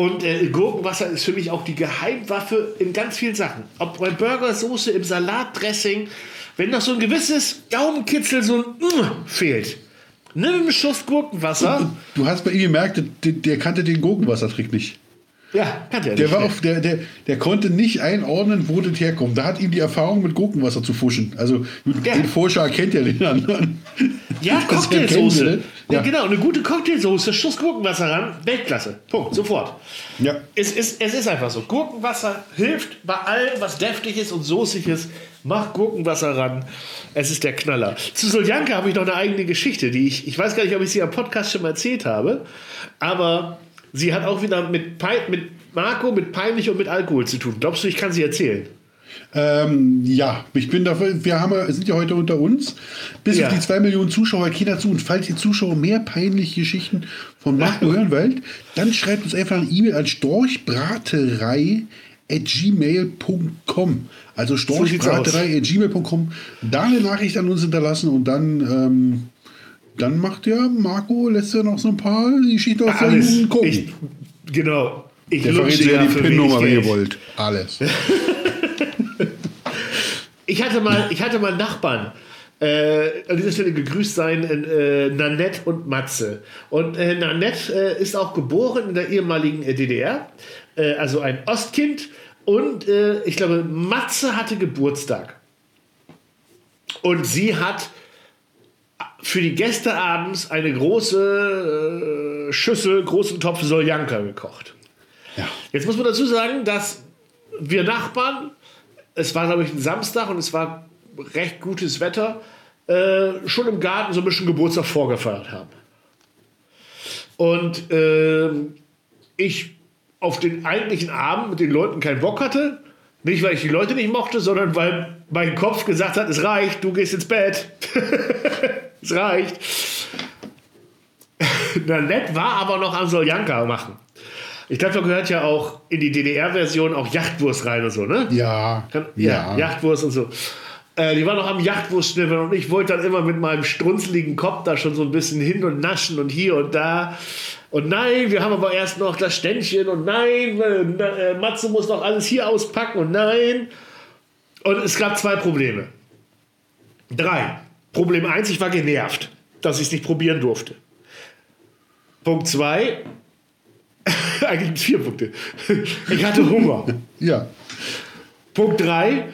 Und äh, Gurkenwasser ist für mich auch die Geheimwaffe in ganz vielen Sachen. Ob bei Burgersoße, im Salatdressing, wenn noch so ein gewisses Gaumenkitzel so ein mm, fehlt Nimm einen Schuss Gurkenwasser. Du hast bei ihm gemerkt, der, der kannte den Gurkenwassertrick nicht. Ja, er der nicht. War auf, der, der, der konnte nicht einordnen, wo das herkommt. Da hat ihm die Erfahrung mit Gurkenwasser zu fuschen. Also ja. den Forscher kennt ja den anderen. Ja, Cocktailsoße. Ja. ja. genau, eine gute Cocktailsoße, Schuss Gurkenwasser ran, Weltklasse. Punkt, sofort. Ja. Es ist, es ist einfach so. Gurkenwasser hilft bei allem, was deftig ist und soßig ist. Mach Gurkenwasser ran. Es ist der Knaller. Zu Soljanka habe ich noch eine eigene Geschichte, die ich, ich weiß gar nicht, ob ich sie am Podcast schon mal erzählt habe, aber sie hat auch wieder mit, mit Marco, mit peinlich und mit Alkohol zu tun. Glaubst du, ich kann sie erzählen? Ähm, ja, ich bin dafür, wir haben, sind ja heute unter uns. Bis ja. auf die zwei Millionen Zuschauer gehen dazu. Und falls ihr Zuschauer mehr peinliche Geschichten von Marco hören wollt, dann schreibt uns einfach eine E-Mail an storchbraterei at gmail.com. Also storchbraterei at gmail.com. Da eine Nachricht an uns hinterlassen und dann, ähm, dann macht der Marco, lässt er noch so ein paar Geschichten aus seinem gucken. Ich, genau. Ich der verrät ja die PIN-Nummer, wenn ihr wollt. Alles. ich, hatte mal, ich hatte mal Nachbarn. Äh, an dieser Stelle gegrüßt sein äh, Nanette und Matze. Und äh, Nanette äh, ist auch geboren in der ehemaligen äh, DDR, äh, also ein Ostkind und ich glaube, Matze hatte Geburtstag. Und sie hat für die Gäste abends eine große äh, Schüssel, großen Topf Soljanka gekocht. Ja. Jetzt muss man dazu sagen, dass wir Nachbarn, es war glaube ich ein Samstag und es war recht gutes Wetter, äh, schon im Garten so ein bisschen Geburtstag vorgefeiert haben. Und äh, ich auf den eigentlichen Abend mit den Leuten keinen Bock hatte. Nicht, weil ich die Leute nicht mochte, sondern weil mein Kopf gesagt hat, es reicht, du gehst ins Bett. es reicht. Na, nett war aber noch am Soljanka machen. Ich glaube, da gehört ja auch in die DDR-Version auch Yachtwurst rein und so, ne? Ja. ja, ja. Yachtwurst und so. Äh, die war noch am Yachtwurst und ich wollte dann immer mit meinem strunzligen Kopf da schon so ein bisschen hin und naschen und hier und da. Und nein, wir haben aber erst noch das Ständchen und nein, äh, Matze muss noch alles hier auspacken und nein. Und es gab zwei Probleme. Drei. Problem eins, ich war genervt, dass ich es nicht probieren durfte. Punkt zwei, eigentlich vier Punkte. Ich hatte Hunger. ja. Punkt drei,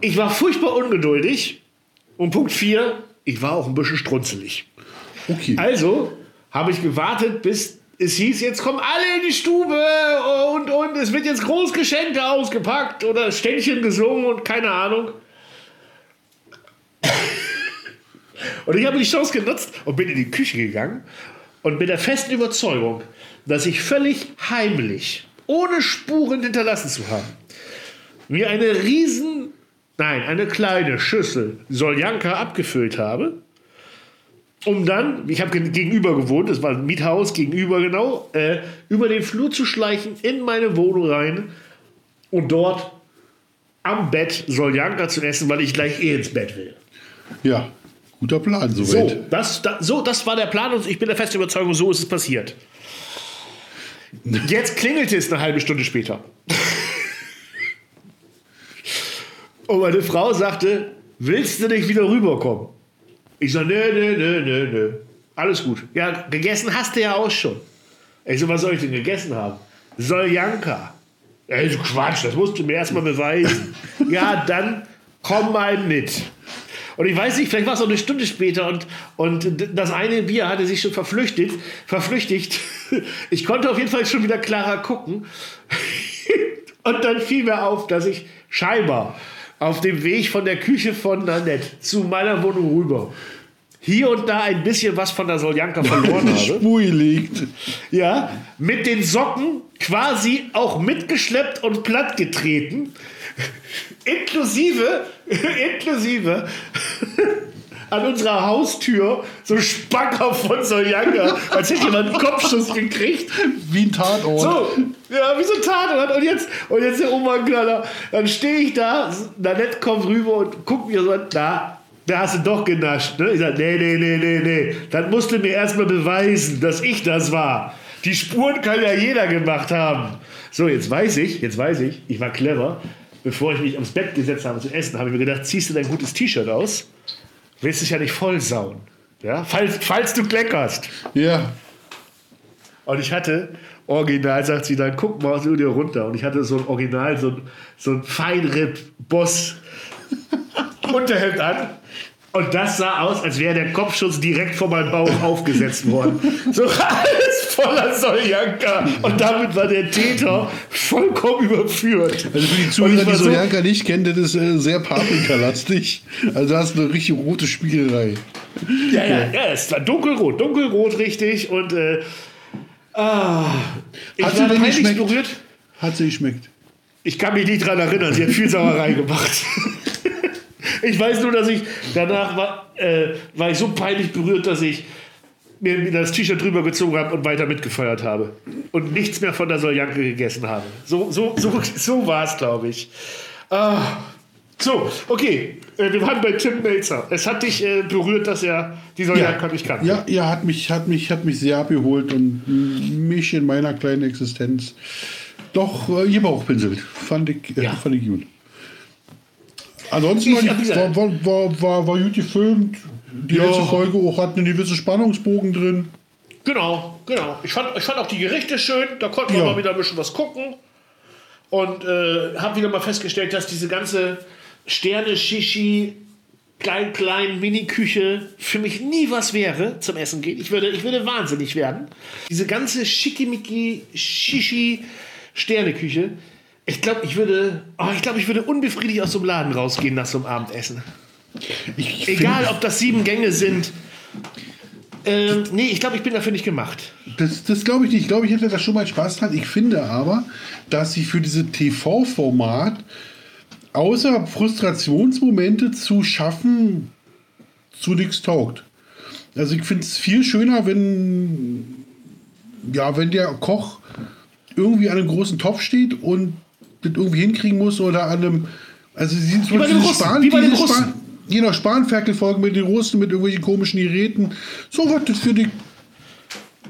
ich war furchtbar ungeduldig. Und Punkt vier, ich war auch ein bisschen strunzelig. Okay. Also habe ich gewartet, bis es hieß, jetzt kommen alle in die Stube und, und es wird jetzt Großgeschenke ausgepackt oder Ständchen gesungen und keine Ahnung. Und ich habe die Chance genutzt und bin in die Küche gegangen und mit der festen Überzeugung, dass ich völlig heimlich, ohne Spuren hinterlassen zu haben, mir eine riesen, nein, eine kleine Schüssel Soljanka abgefüllt habe um dann, ich habe gegenüber gewohnt, das war ein Miethaus gegenüber genau, äh, über den Flur zu schleichen in meine Wohnung rein und dort am Bett Soljanka zu essen, weil ich gleich eh ins Bett will. Ja, guter Plan soweit. So, das, das, so, das war der Plan und ich bin der festen Überzeugung, so ist es passiert. Jetzt klingelte es eine halbe Stunde später. und meine Frau sagte, willst du nicht wieder rüberkommen? Ich so, nö, nö, nö, nö, nö. Alles gut. Ja, gegessen hast du ja auch schon. Ich so, was soll ich denn gegessen haben? Soljanka. Ey, so Quatsch, das musst du mir erstmal beweisen. ja, dann komm mal mit. Und ich weiß nicht, vielleicht war es auch eine Stunde später und, und das eine Bier hatte sich schon verflüchtigt. verflüchtigt. Ich konnte auf jeden Fall schon wieder klarer gucken. und dann fiel mir auf, dass ich scheinbar auf dem Weg von der Küche von Nanette zu meiner Wohnung rüber hier und da ein bisschen was von der Soljanka verloren habe. Spui liegt. Ja, mit den Socken quasi auch mitgeschleppt und plattgetreten. Inklusive, inklusive an unserer Haustür so Spacker von Soljanka, als hätte jemand einen Kopfschuss gekriegt. Wie ein Tatort. So, ja, wie so ein Tatort. Und jetzt, und jetzt der Oberknaller. Dann stehe ich da, Nanette kommt rüber und guckt mir so, da, da hast du doch genascht. Ne? Ich sage, nee, nee, nee, nee, nee. Dann musst du mir erstmal beweisen, dass ich das war. Die Spuren kann ja jeder gemacht haben. So, jetzt weiß ich, jetzt weiß ich, ich war clever. Bevor ich mich aufs Bett gesetzt habe zu essen, habe ich mir gedacht, ziehst du dein gutes T-Shirt aus willst dich ja nicht vollsauen. Ja? Falls, falls du kleckerst. Ja. Und ich hatte, original, sagt sie, dann guck mal aus dir runter. Und ich hatte so ein Original, so ein, so ein Feinripp-Boss Unterhemd an. Und das sah aus, als wäre der Kopfschutz direkt vor meinem Bauch aufgesetzt worden. So alles voller Soljanka. Und damit war der Täter vollkommen überführt. Also für die Zuhörer, die Soljanka so nicht kennen, das ist äh, sehr paprikalastig. Also da hast du eine richtig rote Spiegelei. Ja, ja, ja, es war dunkelrot, dunkelrot richtig. Und äh, ah, ich hat war sie geschmeckt? berührt. Hat sie geschmeckt? Ich kann mich nicht daran erinnern, sie hat viel Sauerei gemacht. Ich weiß nur, dass ich danach war, äh, war ich so peinlich berührt, dass ich mir das T-Shirt drüber gezogen habe und weiter mitgefeuert habe. Und nichts mehr von der Soljanke gegessen habe. So, so, so, so war es, glaube ich. Ah. So, okay. Äh, wir waren bei Tim Melzer. Es hat dich äh, berührt, dass er die Soljanka ja, nicht kannte. Ja, ja hat, mich, hat, mich, hat mich sehr abgeholt und mich in meiner kleinen Existenz doch äh, gebauchpinselt. Fand ich, äh, ja. fand ich gut. Ansonsten war, war, war, war, war gut gefilmt. Die ja. letzte Folge auch hat einen gewissen Spannungsbogen drin. Genau, genau. Ich fand, ich fand auch die Gerichte schön. Da konnten wir ja. mal wieder ein bisschen was gucken. Und äh, habe wieder mal festgestellt, dass diese ganze Sterne-Shishi, klein, klein, Mini-Küche für mich nie was wäre zum Essen gehen. Ich würde, ich würde wahnsinnig werden. Diese ganze Schickimicki, Shishi, Sterneküche ich glaube, ich würde, oh, ich glaube, ich würde unbefriedigt aus einem Laden rausgehen nach so einem Abendessen. Ich Egal, ob das sieben Gänge sind. Ähm, nee, ich glaube, ich bin dafür nicht gemacht. Das, das glaube ich nicht. Ich glaube, ich hätte da schon mal Spaß dran. Ich finde aber, dass sie für dieses TV-Format außer Frustrationsmomente zu schaffen, zu nichts taugt. Also ich finde es viel schöner, wenn, ja, wenn der Koch irgendwie an einem großen Topf steht und das irgendwie hinkriegen muss oder an einem Also sie sind wie bei den Russen, Span, wie bei den Russen. Span, je nach Spanferkel-Folgen mit den Russen, mit irgendwelchen komischen Geräten. So was, das für die.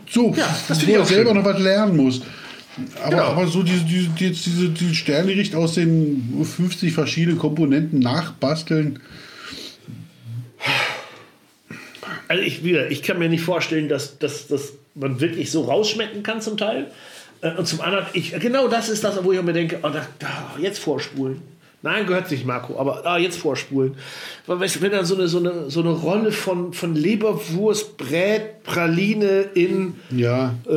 So, ja, das wo er selber schön. noch was lernen muss. Aber, genau. aber so diese, diese, diese, diese Sternlicht aus den 50 verschiedenen Komponenten nachbasteln. Also ich, ich kann mir nicht vorstellen, dass, dass, dass man wirklich so rausschmecken kann zum Teil. Äh, und zum anderen, ich, genau das ist das, wo ich mir denke, oh, da, da, jetzt vorspulen. Nein, gehört sich Marco, aber ah, jetzt vorspulen. Weil, weißt, wenn dann so eine, so eine, so eine Rolle von, von Leberwurst, Brät, Praline in. Ja. Äh,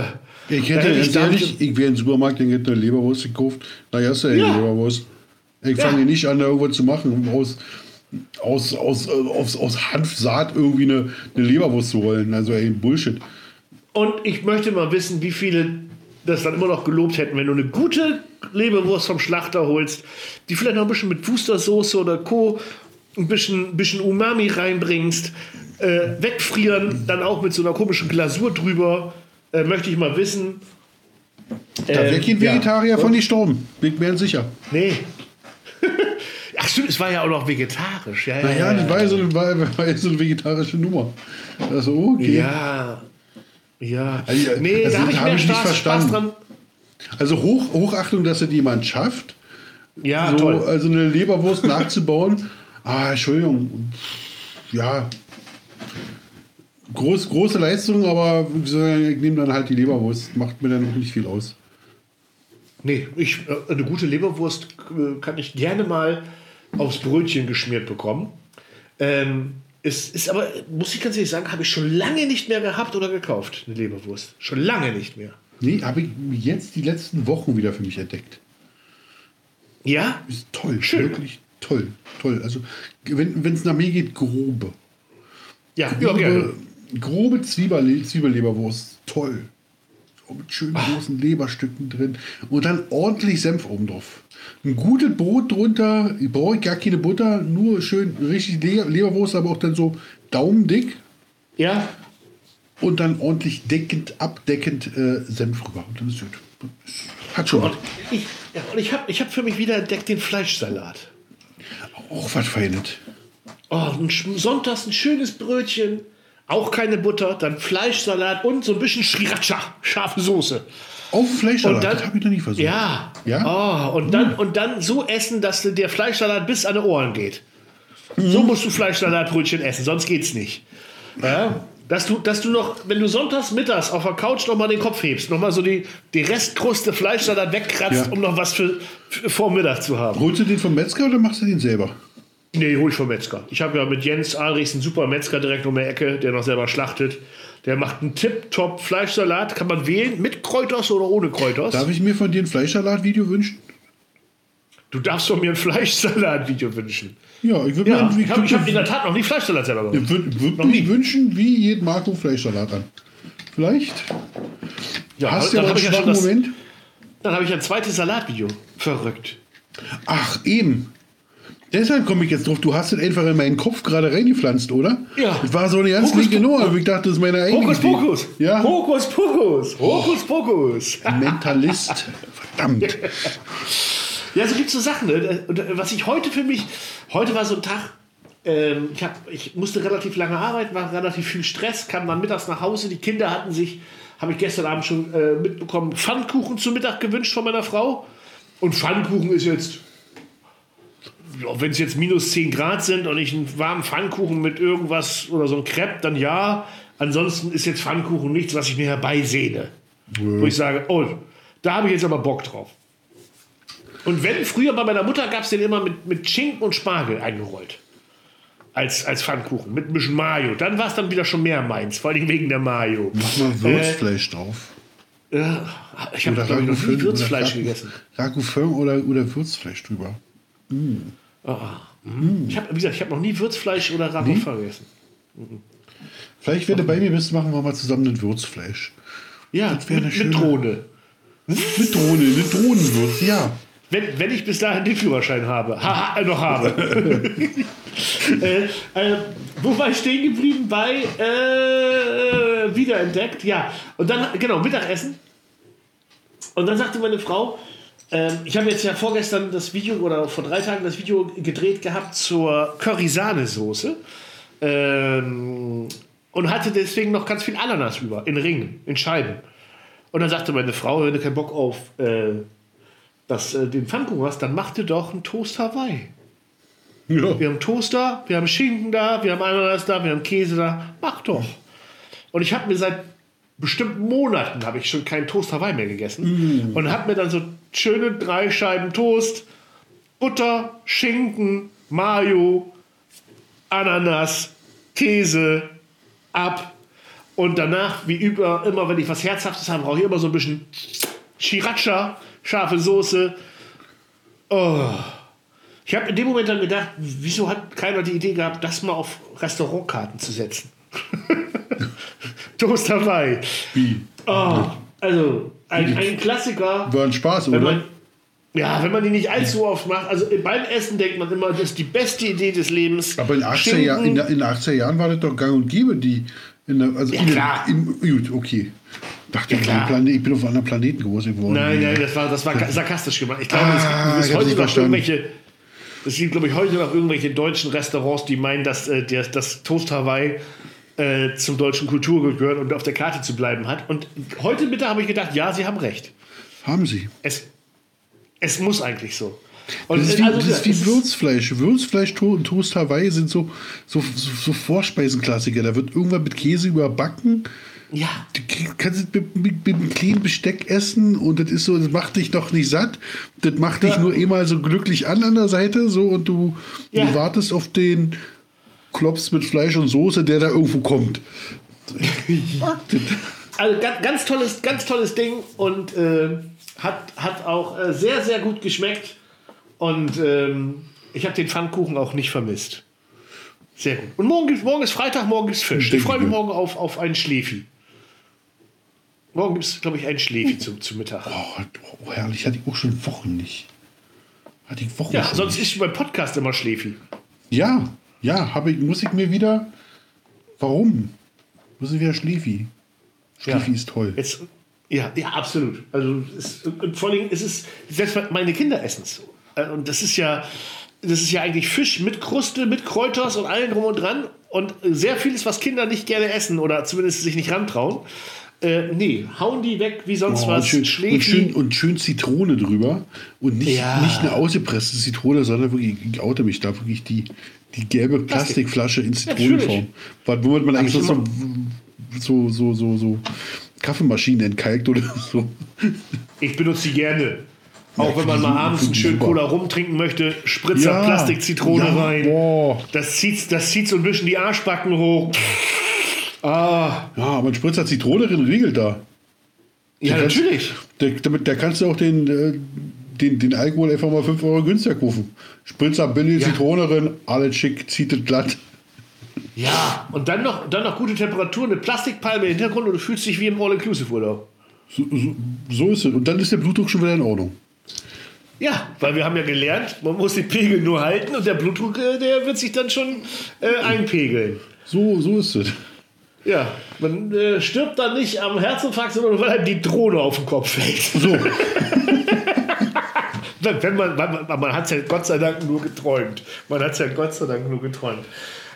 äh, ich hätte ich ehrlich, ich wäre im Supermarkt, ich hätte eine Leberwurst gekauft. Na ja, ist ja eine Leberwurst. Ich ja. fange nicht an, da irgendwas zu machen. Aus, aus, aus, aus, aus Hanfsaat irgendwie eine, eine Leberwurst zu rollen. Also ey, Bullshit. Und ich möchte mal wissen, wie viele das dann immer noch gelobt hätten, wenn du eine gute Leberwurst vom Schlachter holst, die vielleicht noch ein bisschen mit Wustersoße oder Co. ein bisschen, bisschen Umami reinbringst, äh, wegfrieren, dann auch mit so einer komischen Glasur drüber, äh, möchte ich mal wissen. Da äh, wäre kein Vegetarier ja. von die Sturm, bin mir sicher. Nee. Ach stimmt, es war ja auch noch vegetarisch. Ja, naja, ja, das war ja so eine, war, war so eine vegetarische Nummer. Also, okay. Ja, ja. Also, nee, also, da habe ich mehr Spaß, Spaß dran. Also Hoch, Hochachtung, dass es jemand schafft. Ja, so, toll. Also eine Leberwurst nachzubauen. Ah, Entschuldigung. Ja. Groß, große Leistung, aber ich nehme dann halt die Leberwurst. Macht mir dann noch nicht viel aus. Nee, ich, äh, eine gute Leberwurst äh, kann ich gerne mal aufs Brötchen geschmiert bekommen. Ähm, es ist aber, muss ich ganz ehrlich sagen, habe ich schon lange nicht mehr gehabt oder gekauft, eine Leberwurst. Schon lange nicht mehr. Nee, habe ich jetzt die letzten Wochen wieder für mich entdeckt. Ja? Ist toll, Schön. wirklich toll, toll. Also, wenn es nach mir geht, grobe. Ja, grobe, ja, grobe Zwiebel, Zwiebelleberwurst, toll. Mit schönen Ach. großen Leberstücken drin. Und dann ordentlich Senf oben drauf. Ein gutes Brot drunter, ich brauche gar keine Butter, nur schön richtig Leberwurst, aber auch dann so daumendick. Ja und dann ordentlich deckend, abdeckend äh, Senf rüber. Und dann ist gut. Hat schon. Und ich, ja, und ich habe ich hab für mich wieder entdeckt den Fleischsalat. Auch was Feines. Oh, ein, sonntags ein schönes Brötchen, auch keine Butter, dann Fleischsalat und so ein bisschen Sriracha, scharfe Soße. Auf Fleischsalat, das habe ich noch nie versucht. Ja. ja? Oh, und, dann, und dann so essen, dass der Fleischsalat bis an die Ohren geht. Mhm. So musst du Fleischsalatbrötchen essen, sonst geht's nicht. Ja? Dass du, dass du noch, wenn du sonntags mittags auf der Couch noch mal den Kopf hebst, noch mal so die, die Restkruste Fleischsalat wegkratzt, ja. um noch was für, für vor Mittag zu haben. Holst du den vom Metzger oder machst du den selber? Nee, hol ich vom Metzger. Ich habe ja mit Jens Alrichs einen super Metzger direkt um die Ecke, der noch selber schlachtet. Der macht einen Tip-Top Fleischsalat. Kann man wählen, mit Kräuters oder ohne Kräuters. Darf ich mir von dir ein Fleischsalat-Video wünschen? Du darfst von mir ein Fleischsalat-Video wünschen. Ja, ich würde ja, mir ich habe hab in der Tat noch nie Fleischsalat selber gemacht. Ich würde würd mir wünschen, wie jeden Marco Fleischsalat an. Vielleicht? Ja, Hast du ja einen schwachen das, Moment? Dann habe ich ein zweites Salatvideo. Verrückt. Ach, eben. Deshalb komme ich jetzt drauf. Du hast es einfach in meinen Kopf gerade reingepflanzt, oder? Ja. Das war so eine ganz linke Nummer. Ich dachte, das ist meine eigene Hokus Pokus. Ja. Hokus Pokus. Hokus Pokus. Mentalist. Verdammt. Ja, so gibt es so Sachen. Ne? Und äh, was ich heute für mich, heute war so ein Tag, ähm, ich, hab, ich musste relativ lange arbeiten, war relativ viel Stress, kam dann mittags nach Hause. Die Kinder hatten sich, habe ich gestern Abend schon äh, mitbekommen, Pfannkuchen zum Mittag gewünscht von meiner Frau. Und Pfannkuchen ist jetzt, wenn es jetzt minus 10 Grad sind und ich einen warmen Pfannkuchen mit irgendwas oder so ein Crepe, dann ja. Ansonsten ist jetzt Pfannkuchen nichts, was ich mir herbeisehne. Mhm. Wo ich sage, oh, da habe ich jetzt aber Bock drauf. Und wenn, früher bei meiner Mutter gab es den immer mit, mit Schinken und Spargel eingerollt. Als, als Pfannkuchen, mit ein bisschen Mayo. Dann war es dann wieder schon mehr meins, vor allem wegen der Mayo. Mach mal Würzfleisch äh, drauf. Äh, ich habe noch nie Würzfleisch gegessen. Ragufön oder, oder Würzfleisch drüber. Mm. Oh, mm. Ich habe, wie gesagt, ich habe noch nie Würzfleisch oder nee? gegessen. Mhm. Vielleicht, wenn du bei mir bist, machen wir mal zusammen ein Würzfleisch. Ja, mit, mit Drohne. Mit Drohne, eine Drohnenwürz, ja. Wenn, wenn ich bis dahin den Führerschein habe. Ha, äh, noch habe. äh, äh, wo war ich stehen geblieben? Bei äh, Wiederentdeckt. Ja. Und dann, genau, Mittagessen. Und dann sagte meine Frau, Ähm, ich habe jetzt ja vorgestern das Video oder vor drei Tagen das Video gedreht gehabt zur Curry-Sahne-Soße. Ähm, und hatte deswegen noch ganz viel Ananas über, in Ringen, in Scheiben. Und dann sagte meine Frau, wenn du keinen Bock auf äh, das, äh, den Pfannkuchen hast, dann mach dir doch einen Toast Hawaii. Ja. Wir haben Toaster, wir haben Schinken da, wir haben Ananas da, wir haben Käse da. Mach doch. Und ich habe mir seit bestimmten Monaten habe ich schon keinen Toast Hawaii mehr gegessen mm. und habe mir dann so schöne drei Scheiben Toast, Butter, Schinken, Mayo, Ananas, Käse ab und danach wie über immer wenn ich was herzhaftes habe, brauche ich immer so ein bisschen Sriracha, scharfe Soße. Oh. Ich habe in dem Moment dann gedacht, wieso hat keiner die Idee gehabt, das mal auf Restaurantkarten zu setzen? Toast Hawaii. Wie? Oh, also ein, ein Klassiker. War ein Spaß, oder? Man, ja, wenn man die nicht allzu oft macht. Also beim Essen denkt man immer, das ist die beste Idee des Lebens. Aber in, 80er Jahr, in, in den 80er Jahren war das doch gang und gäbe, die. In der, also ja, klar. In, gut, okay. Dachte ja, klar. Planet, ich bin auf einem anderen Planeten groß geworden. Nein, nein, das war, das war sarkastisch gemacht. Ich glaube, ah, es gibt heute noch irgendwelche. Es gibt, glaube ich, heute noch irgendwelche deutschen Restaurants, die meinen, dass äh, das Toast Hawaii äh, zum deutschen Kultur gehört und auf der Karte zu bleiben hat. Und heute Mittag habe ich gedacht, ja, Sie haben recht. Haben Sie. Es, es muss eigentlich so. Und das ist wie, also, das ist wie Würzfleisch. Würzfleisch und Toast Hawaii sind so, so, so, so Vorspeisenklassiker. Da wird irgendwann mit Käse überbacken. Ja. Du kannst es mit, mit, mit, einem kleinen Besteck essen und das ist so, das macht dich doch nicht satt. Das macht dich ja. nur immer so glücklich an an der Seite so und du, ja. du wartest auf den Klops mit Fleisch und Soße, der da irgendwo kommt. also ganz, ganz, tolles, ganz tolles Ding und äh, hat, hat auch äh, sehr, sehr gut geschmeckt. Und ähm, ich habe den Pfannkuchen auch nicht vermisst. Sehr gut. Und morgen, morgen ist Freitag, morgen gibt es Fisch. Ich freue mich morgen auf, auf einen Schläfi. Morgen gibt es, glaube ich, einen Schläfi zum, zum Mittag. Oh, oh, herrlich. Hatte ich auch schon Wochen nicht. Hatte ich Wochen Ja, sonst nicht. ist beim Podcast immer Schläfi. Ja, ja, habe ich, muss ich mir wieder. Warum? Muss ich wieder Schläfi? Schläfi ja. ist toll. Jetzt, ja, ja, absolut. Also es, vor allem ist es selbst meine Kinder essen es. Äh, und das ist ja, das ist ja eigentlich Fisch mit Kruste, mit Kräuters und allem drum und dran. Und sehr vieles, was Kinder nicht gerne essen oder zumindest sich nicht rantrauen. Äh, nee, hauen die weg wie sonst oh, was. Und schön, und schön, und schön, Zitrone drüber. Und nicht, ja. nicht eine ausgepresste Zitrone, sondern wirklich, ich oute mich da wirklich die, die gelbe Plastikflasche in Zitronenform. Ja, womit man eigentlich so, so, so, so, so Kaffeemaschinen entkalkt oder so. Ich benutze die gerne. Auch wenn man mal abends einen schönen Cola rumtrinken möchte, Spritzer ja, Plastikzitrone ja, rein. Boah. Das zieht, das zieht so ein bisschen die Arschbacken hoch. Ah. Ja, aber ein Spritzer Zitrone regelt da. Ja, der natürlich. Kannst, der, der kannst du auch den, äh, den, den Alkohol einfach mal 5 Euro günstiger kaufen. Spritzer, Billy, ja. Zitrone drin, alles schick, zieht es glatt. Ja, und dann noch, dann noch gute Temperatur, eine Plastikpalme im Hintergrund und du fühlst dich wie im All-Inclusive-Urlaub. So, so, so, ist es. Und dann ist der Blutdruck schon wieder in Ordnung. Ja, weil wir haben ja gelernt, man muss den Pegel nur halten und der Blutdruck, äh, der wird sich dann schon äh, einpegeln. So, so ist es. Ja, man äh, stirbt dann nicht am Herzinfarkt, sondern weil einem die Drohne auf den Kopf fällt. So. Wenn man, man, man hat es ja Gott sei Dank nur geträumt. Man hat es ja Gott sei Dank nur geträumt.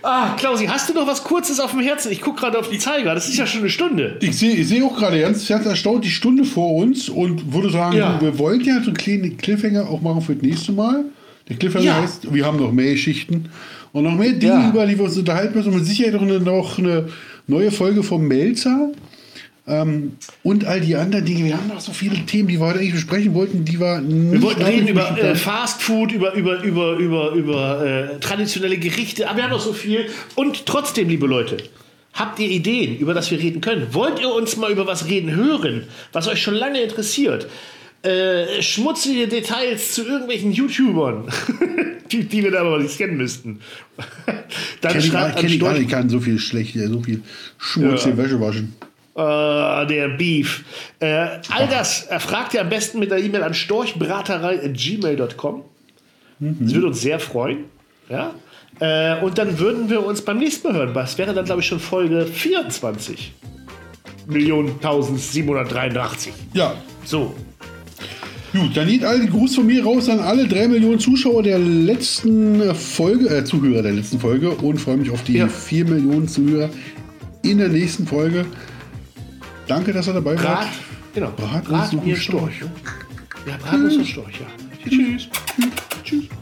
Ah, Klausi, hast du noch was Kurzes auf dem Herzen? Ich gucke gerade auf die Zeiger. Das ist ja schon eine Stunde. Ich sehe ich seh auch gerade ganz, ganz erstaunt die Stunde vor uns und würde sagen, ja. wir wollen ja so einen kleinen Cliffhanger auch machen für das nächste Mal. Der Cliffhanger ja. heißt, wir haben noch mehr Geschichten und noch mehr Dinge, ja. über die wir uns unterhalten müssen. Und mit Sicherheit noch eine, noch eine neue Folge vom Melzer. Ähm, und all die anderen Dinge. Wir haben noch so viele Themen, die wir heute eigentlich besprechen wollten, die wir nicht Wir wollten reden über äh, Fast Food, über, über, über, über, über äh, traditionelle Gerichte, aber wir haben noch so viel. Und trotzdem, liebe Leute, habt ihr Ideen, über das wir reden können? Wollt ihr uns mal über was reden hören, was euch schon lange interessiert? Äh, schmutzige Details zu irgendwelchen YouTubern, die, die, wir da aber nicht kennen müssten. Dann kenn schreibt ich, kenn ich, ich kann so viel schlecht, so viel schmutzige ja. Wäsche waschen. Uh, der Beef. Uh, all das erfragt ihr am besten mit der E-Mail an storchbraterei.gmail.com. Mhm. Das würde uns sehr freuen. Ja? Uh, und dann würden wir uns beim nächsten Mal hören. Das wäre dann, glaube ich, schon Folge 24. Millionen 1783. Ja. So. Gut, dann geht all Gruß von mir raus an alle drei Millionen Zuschauer der letzten Folge, äh, Zuhörer der letzten Folge und freue mich auf die ja. vier Millionen Zuhörer in der nächsten Folge. Danke, dass ihr dabei Brat, wart. Genau. Brat, Brat uns noch Storch. Storch. Ja, Brat uns noch Storch, ja. Tschüss. Tschüss. Tschüss.